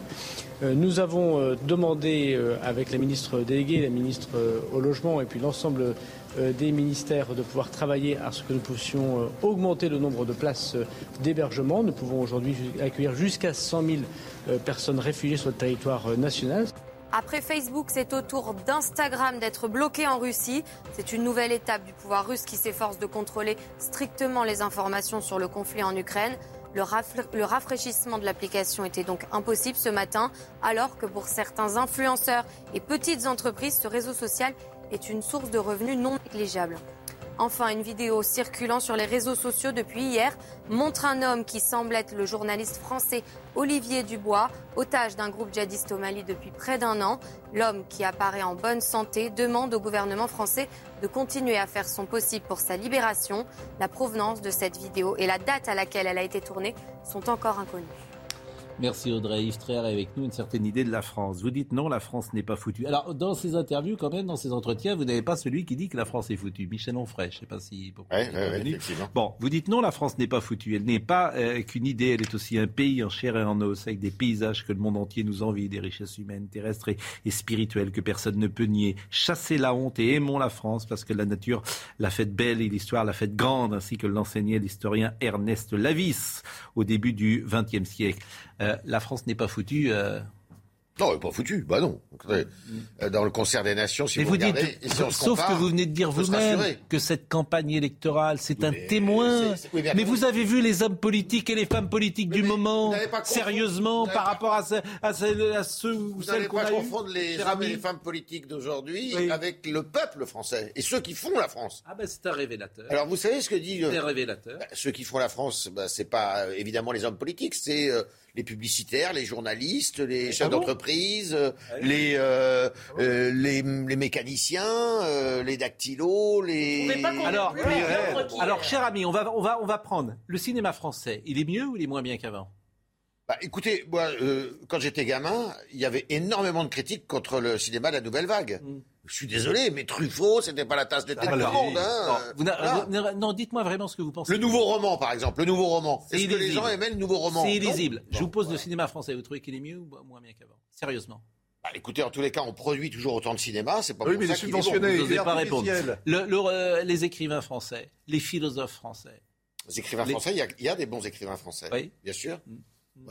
Euh, Nous avons euh, demandé euh, avec la ministre déléguée, la ministre au logement et puis l'ensemble des ministères de pouvoir travailler à ce que nous puissions augmenter le nombre de places d'hébergement. Nous pouvons aujourd'hui accueillir jusqu'à 100 000 euh, personnes réfugiées sur le territoire national. Après Facebook, c'est au tour d'Instagram d'être bloqué en Russie. C'est une nouvelle étape du pouvoir russe qui s'efforce de contrôler strictement les informations sur le conflit en Ukraine. Le, rafraîchissement de l'application était donc impossible ce matin, alors que pour certains influenceurs et petites entreprises, ce réseau social est une source de revenus non négligeable. Enfin, une vidéo circulant sur les réseaux sociaux depuis hier montre un homme qui semble être le journaliste français Olivier Dubois, otage d'un groupe djihadiste au Mali depuis près d'un an. L'homme, qui apparaît en bonne santé, demande au gouvernement français de continuer à faire son possible pour sa libération. La provenance de cette vidéo et la date à laquelle elle a été tournée sont encore inconnues. Merci Audrey Yves Traire avec nous une certaine idée de la France. Vous dites non, la France n'est pas foutue. Alors dans ces interviews, quand même, dans ces entretiens, vous n'avez pas celui qui dit que la France est foutue. Michel Onfray, je ne sais pas si. Ouais, ouais. Bon, vous dites non, la France n'est pas foutue. Elle n'est pas euh, qu'une idée, elle est aussi un pays en chair et en os, avec des paysages que le monde entier nous envie, des richesses humaines, terrestres et, et spirituelles que personne ne peut nier. Chassez la honte et aimons la France parce que la nature l'a faite belle et l'histoire l'a faite grande, ainsi que l'enseignait l'historien Ernest Lavis au début du XXe siècle. Euh, la France n'est pas foutue. euh, Non, elle est pas foutue. Bah non. Euh, Dans le concert des nations, si Mais vous, vous regardez, dites, et si on se sauf compare, que vous venez de dire vous-même que cette campagne électorale, c'est un mais témoin. oui, mais vous avez vu les hommes politiques et les femmes politiques du moment, sérieusement, vous par pas- rapport à, ce- à ce- à ceux ou Vous celles qu'on pas a eues, confondre les hommes et les femmes politiques d'aujourd'hui Oui. avec le peuple français et ceux qui font la France. Ah ben c'est un révélateur. Alors vous savez ce que dit c'est euh, un révélateur. bah, ceux qui font la France, bah, c'est pas euh, évidemment les hommes politiques, c'est euh, les publicitaires, les journalistes, les chefs bon d'entreprise, les, euh, euh, les, les mécaniciens, euh, les dactylos, les... Alors, alors, cher ami, on va, on, va, on va prendre le cinéma français. Il est mieux ou il est moins bien qu'avant? Bah, écoutez, moi, euh, quand j'étais gamin, il y avait énormément de critiques contre le cinéma de la nouvelle vague. Je suis désolé, mais Truffaut, c'était pas la tasse de thé de tout le monde. hein. Non, dites-moi vraiment ce que vous pensez. Le nouveau roman, par exemple, le nouveau roman. Est-ce que les gens aimaient le nouveau roman C'est illisible. Je vous pose le cinéma français. Vous trouvez qu'il est mieux ou moins bien qu'avant? Sérieusement. Bah, écoutez, en tous les cas, on produit toujours autant de cinéma, c'est pas Oui, pour mais ça il est qu'il subventionné. bon. Vous n'osez est pas répondre. Le- le- euh, les écrivains français, les philosophes français. Les écrivains Les- français, il y a- il y, a des bons écrivains français. Oui. Bien sûr.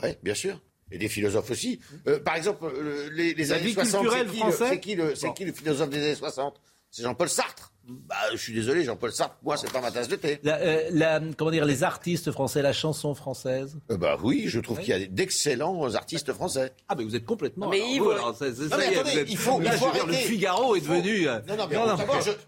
Oui, bien sûr. Et des philosophes aussi. Euh, par exemple, euh, les, les années vie 60, culturelle c'est qui, le, c'est qui, le, c'est Bon. qui le philosophe des années 60 C'est Jean-Paul Sartre. Bah, je suis désolé, Jean-Paul Sartre, moi, c'est pas ma tasse de thé. La, euh, la- comment dire, les artistes français, la chanson française? Euh, bah oui, je trouve qu'il y a d'excellents artistes français. Ah, mais vous êtes complètement. Mais Yves, il faut- là, il faut dire, le. Figaro est faut- devenu. Non, non, mais non, non,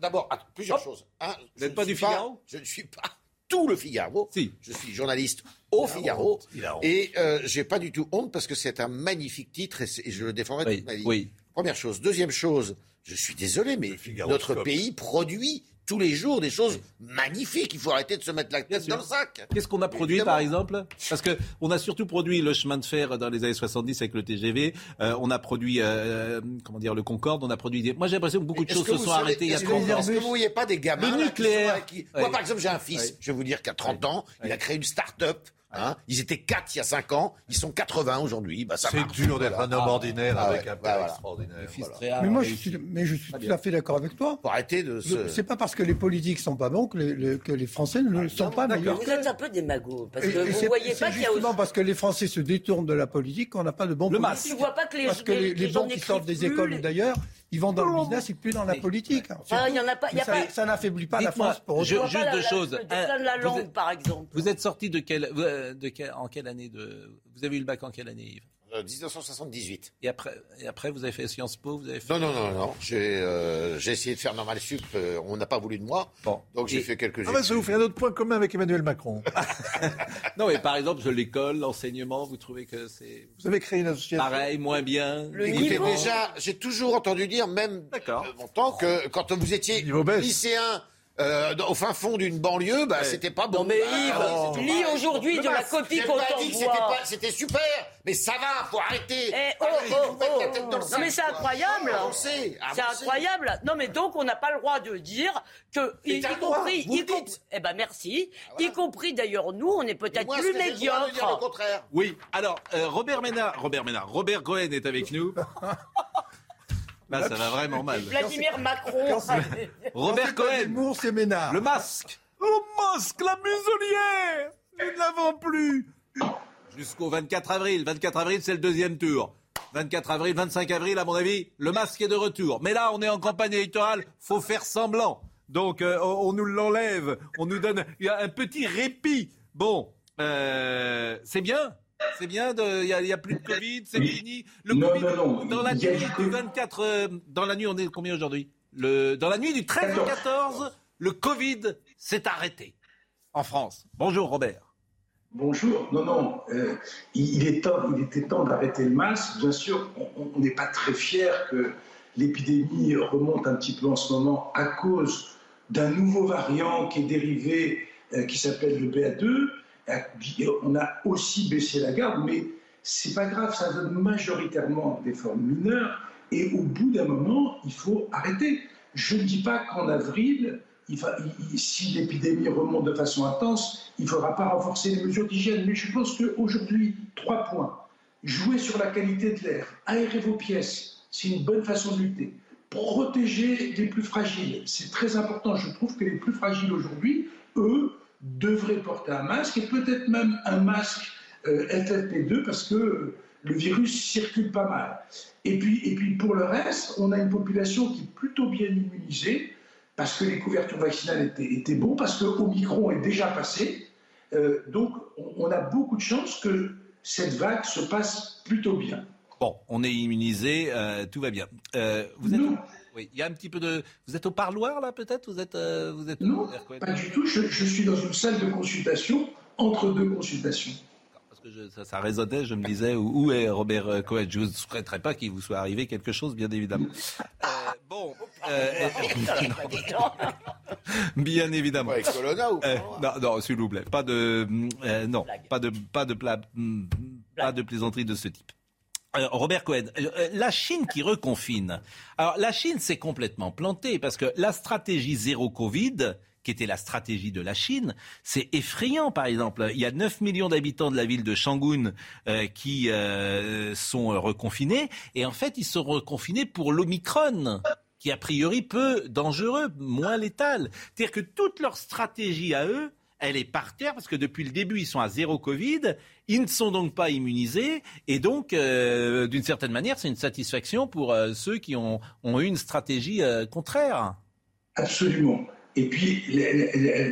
d'abord, att- plusieurs Hop. choses. Un, Vous je n'êtes pas du Figaro? Je ne suis pas tout le Figaro. Si. Je suis journaliste au Figaro. Et euh, j'ai pas du tout honte parce que c'est un magnifique titre et, je le défendrai Oui, toute ma vie. oui. Première chose. Deuxième chose, je suis désolé, mais notre pays produit tous les jours des choses magnifiques. Il faut arrêter de se mettre la tête dans le sac. Qu'est-ce qu'on a produit Évidemment. par exemple? Parce que on a surtout produit le chemin de fer dans les années 70 avec le TGV. euh, on a produit euh, comment dire le Concorde. On a produit. Des... Moi j'ai l'impression que beaucoup de choses se sont arrêtées il y a est-ce que 30 vous- ans. Est-ce que vous voyez pas des gamins Le là, qui nucléaire. sont qui- Ouais. Moi, par exemple, j'ai un fils. Je vais vous dire qu'à 30 ans, il a créé une start-up. Hein. Ils étaient 4 il y a 5 ans. Ils sont 80 aujourd'hui. Bah, C'est dur d'être un homme ordinaire Ah avec ouais, un bah, père voilà. extraordinaire. Voilà. Mais moi, je suis, mais je suis Très tout à fait d'accord avec toi. Faut arrêter de se. C'est pas parce que les politiques sont pas bons que les, le- que les Français ne le sont pas meilleurs Vous êtes un peu démago, parce que et vous voyez pas qu'il y a justement aussi... parce que les Français se détournent de la politique qu'on n'a pas de bons Le politiques. Tu vois pas que les, Parce que les, les gens bons qui sortent des écoles d'ailleurs, ils vont dans le business et plus dans la politique. hein. Ah, il y en a pas- il y a ça, n'affaiblit pas la France pour je- autant. juste deux choses. la Vous langue, êtes- par exemple. Vous êtes sorti de quelle, de quelle- en quelle année de Vous avez eu le bac en quelle année, Yves? 1978. et après, et après, vous avez fait Sciences Po, vous avez fait. Non, non, non, non. J'ai euh, essayé de faire normal sup. euh, on n'a pas voulu de moi. Bon. Donc j'ai Et- fait quelques Ah bah, ça vous fait un autre point commun avec Emmanuel Macron. Non, mais par exemple, l'école, l'enseignement, vous trouvez que c'est Vous avez créé une association. pareil, moins bien Le Écoutez, niveau. déjà, j'ai toujours entendu dire, même D'accord. euh, longtemps, que quand vous étiez lycéen euh, au fin fond d'une banlieue, bah, c'était pas bon. Non mais Ah, Yves, lis aujourd'hui de la copie qu'on pas dit que c'était t'envoie. pas- C'était super, mais ça va, faut arrêter. Eh, oh, oh, la oh. tête dans le Non mais c'est incroyable. Avancez, C'est incroyable. Non mais donc on n'a pas le droit de dire que y, compris, y compris- eh ben merci, voilà. y compris d'ailleurs nous, on est peut-être moi, plus de dire le médiocres. contraire Oui, alors euh, Robert Ménard, Robert Ménard, Robert Cohen est avec nous. Là, ça va vraiment mal. Vladimir Macron. Robert Cohen, Ménard. le masque. Le masque, la muselière. Nous ne l'avons plus. Jusqu'au 24 avril. 24 avril, c'est le deuxième tour. 24 avril, 25 avril, à mon avis, le masque est de retour. Mais là, on est en campagne électorale, faut faire semblant. Donc, euh, on on nous l'enlève, on nous donne il y a un petit répit. Bon, euh, c'est bien. C'est bien, il n'y a, plus de Covid, c'est fini. Le Non, Covid, non, non, dans la nuit du du Covid. 24, euh, dans la nuit, on est combien aujourd'hui? Le, Dans la nuit du 13 au 14, le Covid s'est arrêté en France. Bonjour Robert. Bonjour. Non, non. euh, il, est temps, il était temps d'arrêter le masque. Bien sûr, on- on n'est pas très fiers que l'épidémie remonte un petit peu en ce moment à cause d'un nouveau variant qui est dérivé, euh, qui s'appelle le BA2. On a aussi baissé la garde, mais c'est pas grave, ça donne majoritairement des formes mineures. Et au bout d'un moment, il faut arrêter. Je ne dis pas qu'en avril, si l'épidémie remonte de façon intense, il ne faudra pas renforcer les mesures d'hygiène. Mais je pense qu'aujourd'hui, trois points. Jouer sur la qualité de l'air, aérer vos pièces, c'est une bonne façon de lutter. Protéger les plus fragiles, c'est très important. Je trouve que les plus fragiles aujourd'hui, eux, devraient porter un masque et peut-être même un masque euh, FFP2 parce que le virus circule pas mal. Et puis, et puis pour le reste, on a une population qui est plutôt bien immunisée parce que les couvertures vaccinales étaient, étaient bonnes, parce que Omicron est déjà passé. Euh, donc on, on a beaucoup de chances que cette vague se passe plutôt bien. Bon, on est immunisé, euh, tout va bien. Euh, vous êtes, oui, il y a un petit peu de. Vous êtes au parloir là, peut-être? Vous êtes, euh, vous êtes. Non, pas du tout. Je, je suis dans une salle de consultation entre deux consultations. ça, ça, résonnait, je me disais, où, est Robert Cohen Je ne souhaiterais pas qu'il vous soit arrivé quelque chose, bien évidemment. Euh, bon. Euh, bien évidemment. Avec Colonna ou euh, Non, non s'il vous plaît. Pas de, euh, non, pas de, pas de, pla, pas de plaisanterie de ce type. Robert Cohen, la Chine qui reconfine. Alors la Chine s'est complètement plantée parce que la stratégie zéro Covid, qui était la stratégie de la Chine. C'est effrayant, par exemple. Il y a 9 millions d'habitants de la ville de Shangun euh, qui euh, sont reconfinés. Et en fait, ils sont reconfinés pour l'Omicron qui a priori peu dangereux, moins létal. C'est-à-dire que toute leur stratégie à eux, elle est par terre parce que depuis le début, ils sont à zéro Covid. Ils ne sont donc pas immunisés. Et donc, euh, d'une certaine manière, c'est une satisfaction pour ceux qui ont, eu une stratégie contraire. Absolument. Et puis,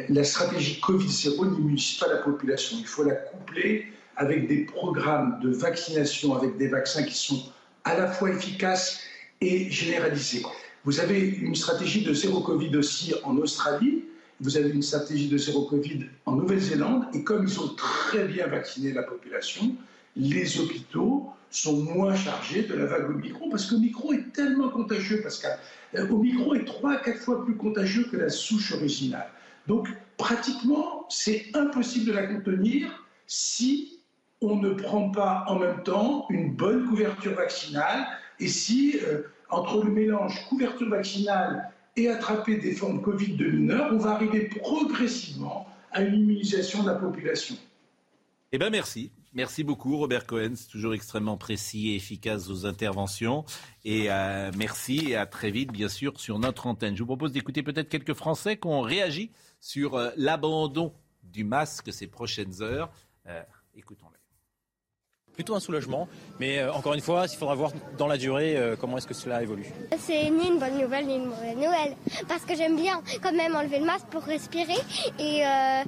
la, stratégie Covid-0 n'immunise pas la population. Il faut la coupler avec des programmes de vaccination, avec des vaccins qui sont à la fois efficaces et généralisés. Vous avez une stratégie de zéro Covid aussi en Australie, vous avez une stratégie de zéro Covid en Nouvelle-Zélande, et comme ils ont très bien vacciné la population, les hôpitaux sont moins chargés de la vague Omicron, parce que Omicron est tellement contagieux, Pascal. Euh, Omicron est trois à quatre fois plus contagieux que la souche originale. Donc, pratiquement, c'est impossible de la contenir si on ne prend pas en même temps une bonne couverture vaccinale et si, euh, entre le mélange couverture vaccinale et attraper des formes Covid de mineurs, on va arriver progressivement à une immunisation de la population. Eh bien, merci. Merci beaucoup, Robert Cohen. C'est toujours extrêmement précis et efficace aux interventions. Et euh, merci et à très vite, bien sûr, sur notre antenne. Je vous propose d'écouter peut-être quelques Français qui ont réagi sur euh, l'abandon du masque ces prochaines heures. Euh, écoutons-les plutôt un soulagement. Mais euh, encore une fois, il faudra voir dans la durée euh, comment est-ce que cela évolue. C'est ni une bonne nouvelle ni une mauvaise nouvelle. Parce que j'aime bien quand même enlever le masque pour respirer. Et euh,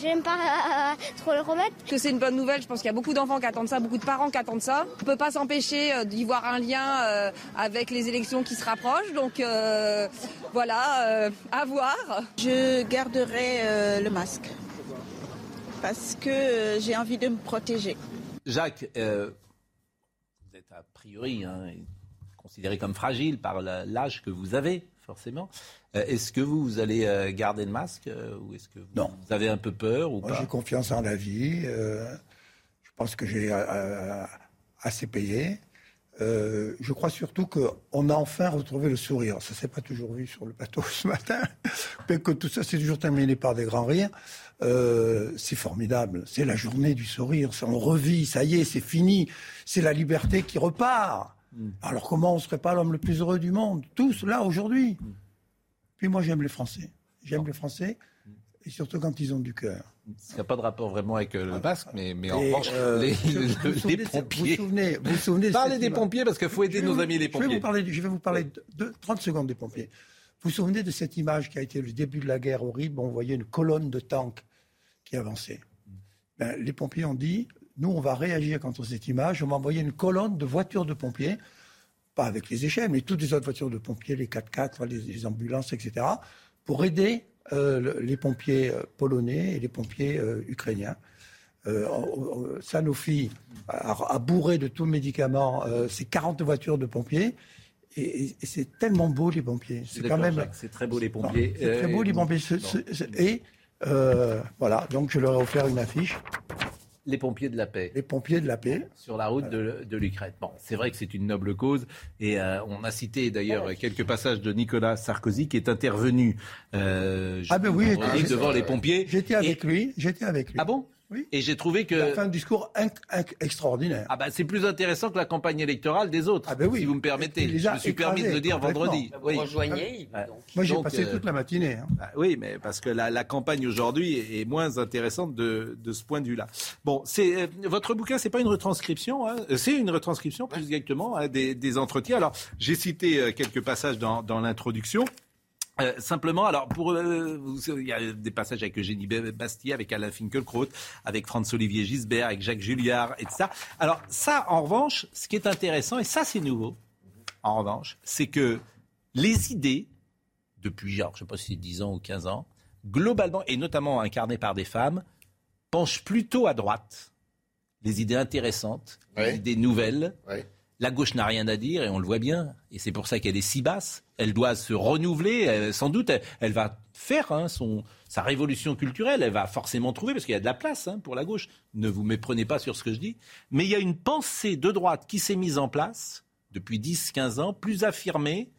j'aime pas trop le remettre. Que c'est une bonne nouvelle, je pense qu'il y a beaucoup d'enfants qui attendent ça, beaucoup de parents qui attendent ça. On peut pas s'empêcher d'y voir un lien avec les élections qui se rapprochent. Donc voilà, à voir. Je garderai le masque. Parce que j'ai envie de me protéger. Jacques, euh, vous êtes a priori hein, considéré comme fragile par l'âge que vous avez, forcément. Euh, est-ce que vous, allez euh, garder le masque ou est-ce que vous, avez un peu peur ou J'ai confiance en la vie. je pense que j'ai assez payé. je crois surtout qu'on a enfin retrouvé le sourire. Ça s'est pas toujours vu sur le plateau ce matin, mais que tout ça s'est toujours terminé par des grands rires. Euh, c'est formidable. C'est la journée du sourire. On revit, ça y est, c'est fini. C'est la liberté qui repart. Mm. Alors comment on ne serait pas l'homme le plus heureux du monde? Tous, là, aujourd'hui. Mm. Puis moi, j'aime les Français. J'aime les Français, et surtout quand ils ont du cœur. Il n'y a pas de rapport vraiment avec euh, le basque, mais, mais en revanche, euh, les, pompiers. Vous souvenez, vous souvenez Parlez des pompiers, parce qu'il faut aider nos amis les pompiers. Je vais vous parler, je vais vous parler de 30 secondes des pompiers. Vous vous souvenez de cette image qui a été le début de la guerre horrible On voyait une colonne de tanks qui avançait. Ben, les pompiers ont dit nous, on va réagir contre cette image. On va envoyer une colonne de voitures de pompiers, pas avec les échelles, mais toutes les autres voitures de pompiers, les 4x4, les, ambulances, etc., pour aider euh, les pompiers euh, polonais et les pompiers euh, ukrainiens. Sanofi a, bourré de tout le médicament ces 40 voitures de pompiers et, c'est tellement beau les pompiers. C'est quand même. C'est très beau les pompiers. C'est très beau les pompiers. et euh, voilà, donc je leur ai offert une affiche. Les pompiers de la paix. Les pompiers de la paix. Sur la route de, de l'Ukraine. Bon, c'est vrai que c'est une noble cause. Et euh, on a cité d'ailleurs quelques passages de Nicolas Sarkozy qui est intervenu euh, ah ben oui, devant les pompiers. J'étais avec lui. J'étais avec lui. Ah bon? Et j'ai trouvé que. Il a un discours extraordinaire. Ah bah, c'est plus intéressant que la campagne électorale des autres, ah ben oui. si vous me permettez. Je me suis permis de le dire vendredi. Vous rejoignez Moi j'ai passé euh, toute la matinée. Hein. Bah oui, mais parce que la, campagne aujourd'hui est moins intéressante de, de ce point de vue-là. Bon, c'est euh, votre bouquin, c'est pas une retranscription, hein. c'est une retranscription plus exactement hein, des, des, entretiens. Alors j'ai cité euh, quelques passages dans, dans l'introduction. Euh, simplement, alors pour euh, il y a des passages avec Eugénie Bastier, avec Alain Finkielkraut, avec Franz-Olivier Gisbert, avec Jacques Julliard, et ça. Alors ça, en revanche, ce qui est intéressant, et ça c'est nouveau, en revanche, c'est que les idées, depuis, genre, je ne sais pas si c'est 10 ans ou 15 ans, globalement, et notamment incarnées par des femmes, penchent plutôt à droite les idées intéressantes, les idées nouvelles. La gauche n'a rien à dire et on le voit bien. Et c'est pour ça qu'elle est si basse. Elle doit se renouveler. Sans doute, elle, elle va faire hein, son, sa révolution culturelle. Elle va forcément trouver, parce qu'il y a de la place hein, pour la gauche. Ne vous méprenez pas sur ce que je dis. Mais il y a une pensée de droite qui s'est mise en place depuis 10-15 ans, plus affirmée,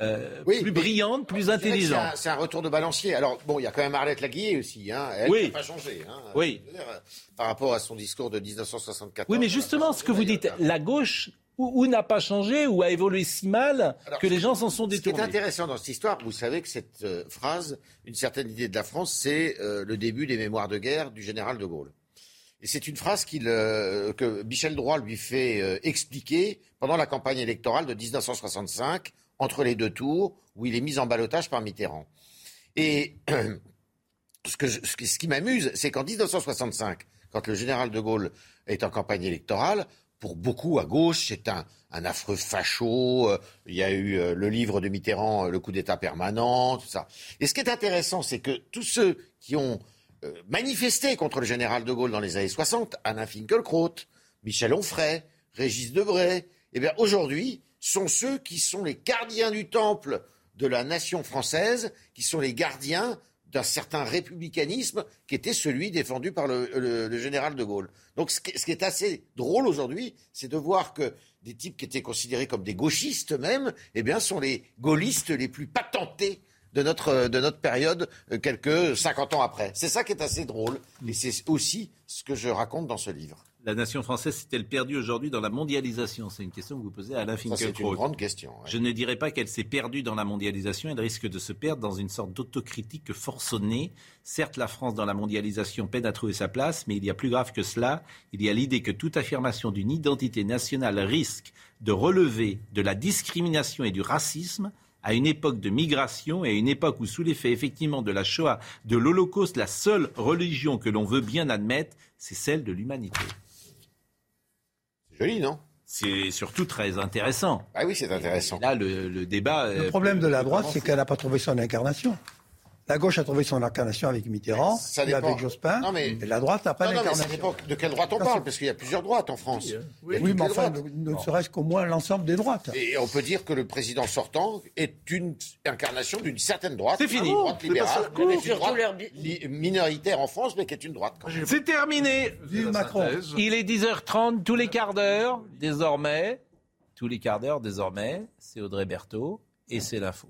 euh, plus brillante, plus c'est intelligente. un- C'est un, retour de balancier. Alors, bon, il y a quand même Arlette Laguillet aussi. Hein. Elle Oui. n'a pas changé. Hein. Oui. Dire, euh, par rapport à son discours de 1974. Oui, mais justement, ce que vous dites, la gauche ou, ou n'a pas changé, ou a évolué si mal que les gens s'en sont Ce qui est détournés. intéressant dans cette histoire, vous savez que cette euh, phrase, une certaine idée de la France, c'est euh, le début des mémoires de guerre du général de Gaulle. Et c'est une phrase euh, que Michel Droit lui fait expliquer pendant la campagne électorale de 1965, entre les deux tours, où il est mis en balotage par Mitterrand. Et ce, que je- ce qui- ce qui m'amuse, c'est qu'en 1965, quand le général de Gaulle est en campagne électorale, pour beaucoup à gauche, c'est un, affreux facho. euh, Il y a eu euh, le livre de Mitterrand, euh, Le coup d'État permanent, tout ça. Et ce qui est intéressant, c'est que tous ceux qui ont manifesté contre le général de Gaulle dans les années 60, Alain Finkielkraut, Michel Onfray, Régis Debray, eh bien aujourd'hui, sont ceux qui sont les gardiens du temple de la nation française, qui sont les gardiens d'un certain républicanisme qui était celui défendu par le, général de Gaulle. Donc ce qui, ce qui est assez drôle aujourd'hui, c'est de voir que des types qui étaient considérés comme des gauchistes même, eh bien, sont les gaullistes les plus patentés de notre, de notre période, euh, quelques 50 ans après. C'est ça qui est assez drôle, et c'est aussi ce que je raconte dans ce livre. La nation française s'est-elle perdue aujourd'hui dans la mondialisation? C'est une question que vous posez à Alain Ça, c'est Finkielkraut. une grande question. ouais. Je ne dirais pas qu'elle s'est perdue dans la mondialisation, elle risque de se perdre dans une sorte d'autocritique forçonnée. Certes, la France dans la mondialisation peine à trouver sa place, mais il y a plus grave que cela. Il y a l'idée que toute affirmation d'une identité nationale risque de relever de la discrimination et du racisme à une époque de migration et à une époque où, sous l'effet effectivement de la Shoah, de l'Holocauste, la seule religion que l'on veut bien admettre, c'est celle de l'humanité. Joli, non? C'est surtout très intéressant. Ah oui, c'est intéressant. Et là, le, le débat. Le euh, problème de la droite, c'est qu'elle n'a pas trouvé son incarnation. La gauche a trouvé son incarnation avec Mitterrand, Ça et avec Jospin, Non, mais- et la droite n'a pas Non, non, mais ça d'incarnation. dépend de quelle droite on parle, parce qu'il y a plusieurs droites en France. Oui, toutes mais enfin, droites. ne, ne serait-ce qu'au moins l'ensemble des droites. Et on peut dire que le président sortant est une incarnation d'une certaine droite. C'est fini. Une droite libérale, est une droite li- minoritaire en France, mais qui est une droite. C'est terminé. Vive Macron. Il est 10h30 tous les quarts d'heure désormais. Tous les quarts d'heure désormais, c'est Audrey Berthaud et c'est l'info.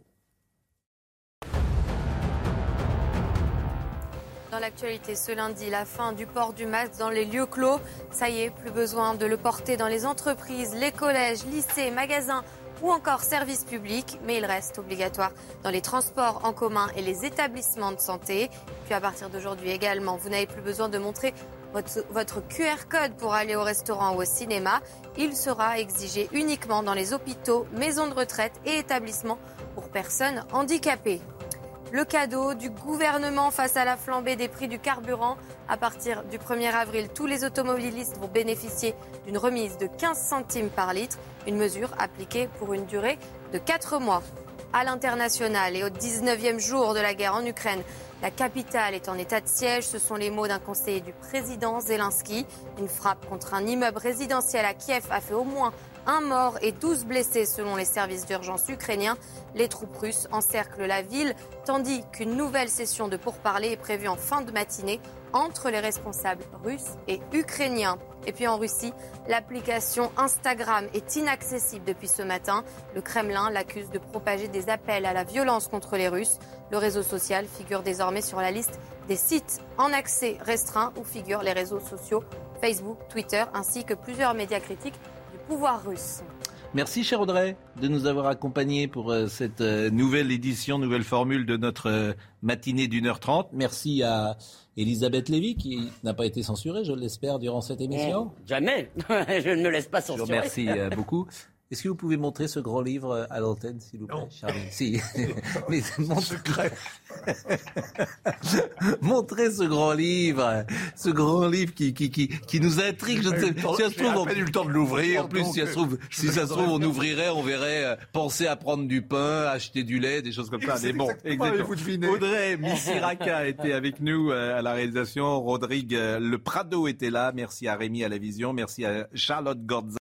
Dans l'actualité ce lundi, la fin du port du masque dans les lieux clos. Ça y est, plus besoin de le porter dans les entreprises, les collèges, lycées, magasins ou encore services publics, mais il reste obligatoire dans les transports en commun et les établissements de santé. Puis à partir d'aujourd'hui également, vous n'avez plus besoin de montrer votre, QR code pour aller au restaurant ou au cinéma. Il sera exigé uniquement dans les hôpitaux, maisons de retraite et établissements pour personnes handicapées. Le cadeau du gouvernement face à la flambée des prix du carburant. À partir du 1er avril, tous les automobilistes vont bénéficier d'une remise de 15 centimes par litre, une mesure appliquée pour une durée de 4 mois. À l'international et au 19e jour de la guerre en Ukraine, la capitale est en état de siège. Ce sont les mots d'un conseiller du président Zelensky. Une frappe contre un immeuble résidentiel à Kiev a fait au moins un mort et 12 blessés selon les services d'urgence ukrainiens. Les troupes russes encerclent la ville, tandis qu'une nouvelle session de pourparlers est prévue en fin de matinée entre les responsables russes et ukrainiens. Et puis en Russie, l'application Instagram est inaccessible depuis ce matin. Le Kremlin l'accuse de propager des appels à la violence contre les Russes. Le réseau social figure désormais sur la liste des sites en accès restreint où figurent les réseaux sociaux Facebook, Twitter ainsi que plusieurs médias critiques pouvoir russe. Merci, cher Audrey, de nous avoir accompagnés pour euh, cette euh, nouvelle édition, nouvelle formule de notre euh, matinée d'une heure trente. Merci à Elisabeth Lévy, qui n'a pas été censurée, je l'espère, durant cette émission. Jamais. Je ne me laisse pas Je vous censurer. remercie euh, beaucoup. Est-ce que vous pouvez montrer ce grand livre à l'antenne, s'il vous plaît, Charlie? Si. Mais montrez... montrez ce grand livre, ce grand livre qui, qui, qui, qui nous intrigue. Je ne sais, si ça se trouve, on... eu le temps de l'ouvrir. En plus, si ça se trouve, si ça se trouve, on ouvrirait, on verrait euh, penser à prendre du pain, acheter du lait, des choses comme ça. Mais bon, exactement. Audrey Missiraka était avec nous euh, à la réalisation. Rodrigue euh, Le Prado était là. Merci à Rémi à la vision. Merci à Charlotte Gordza.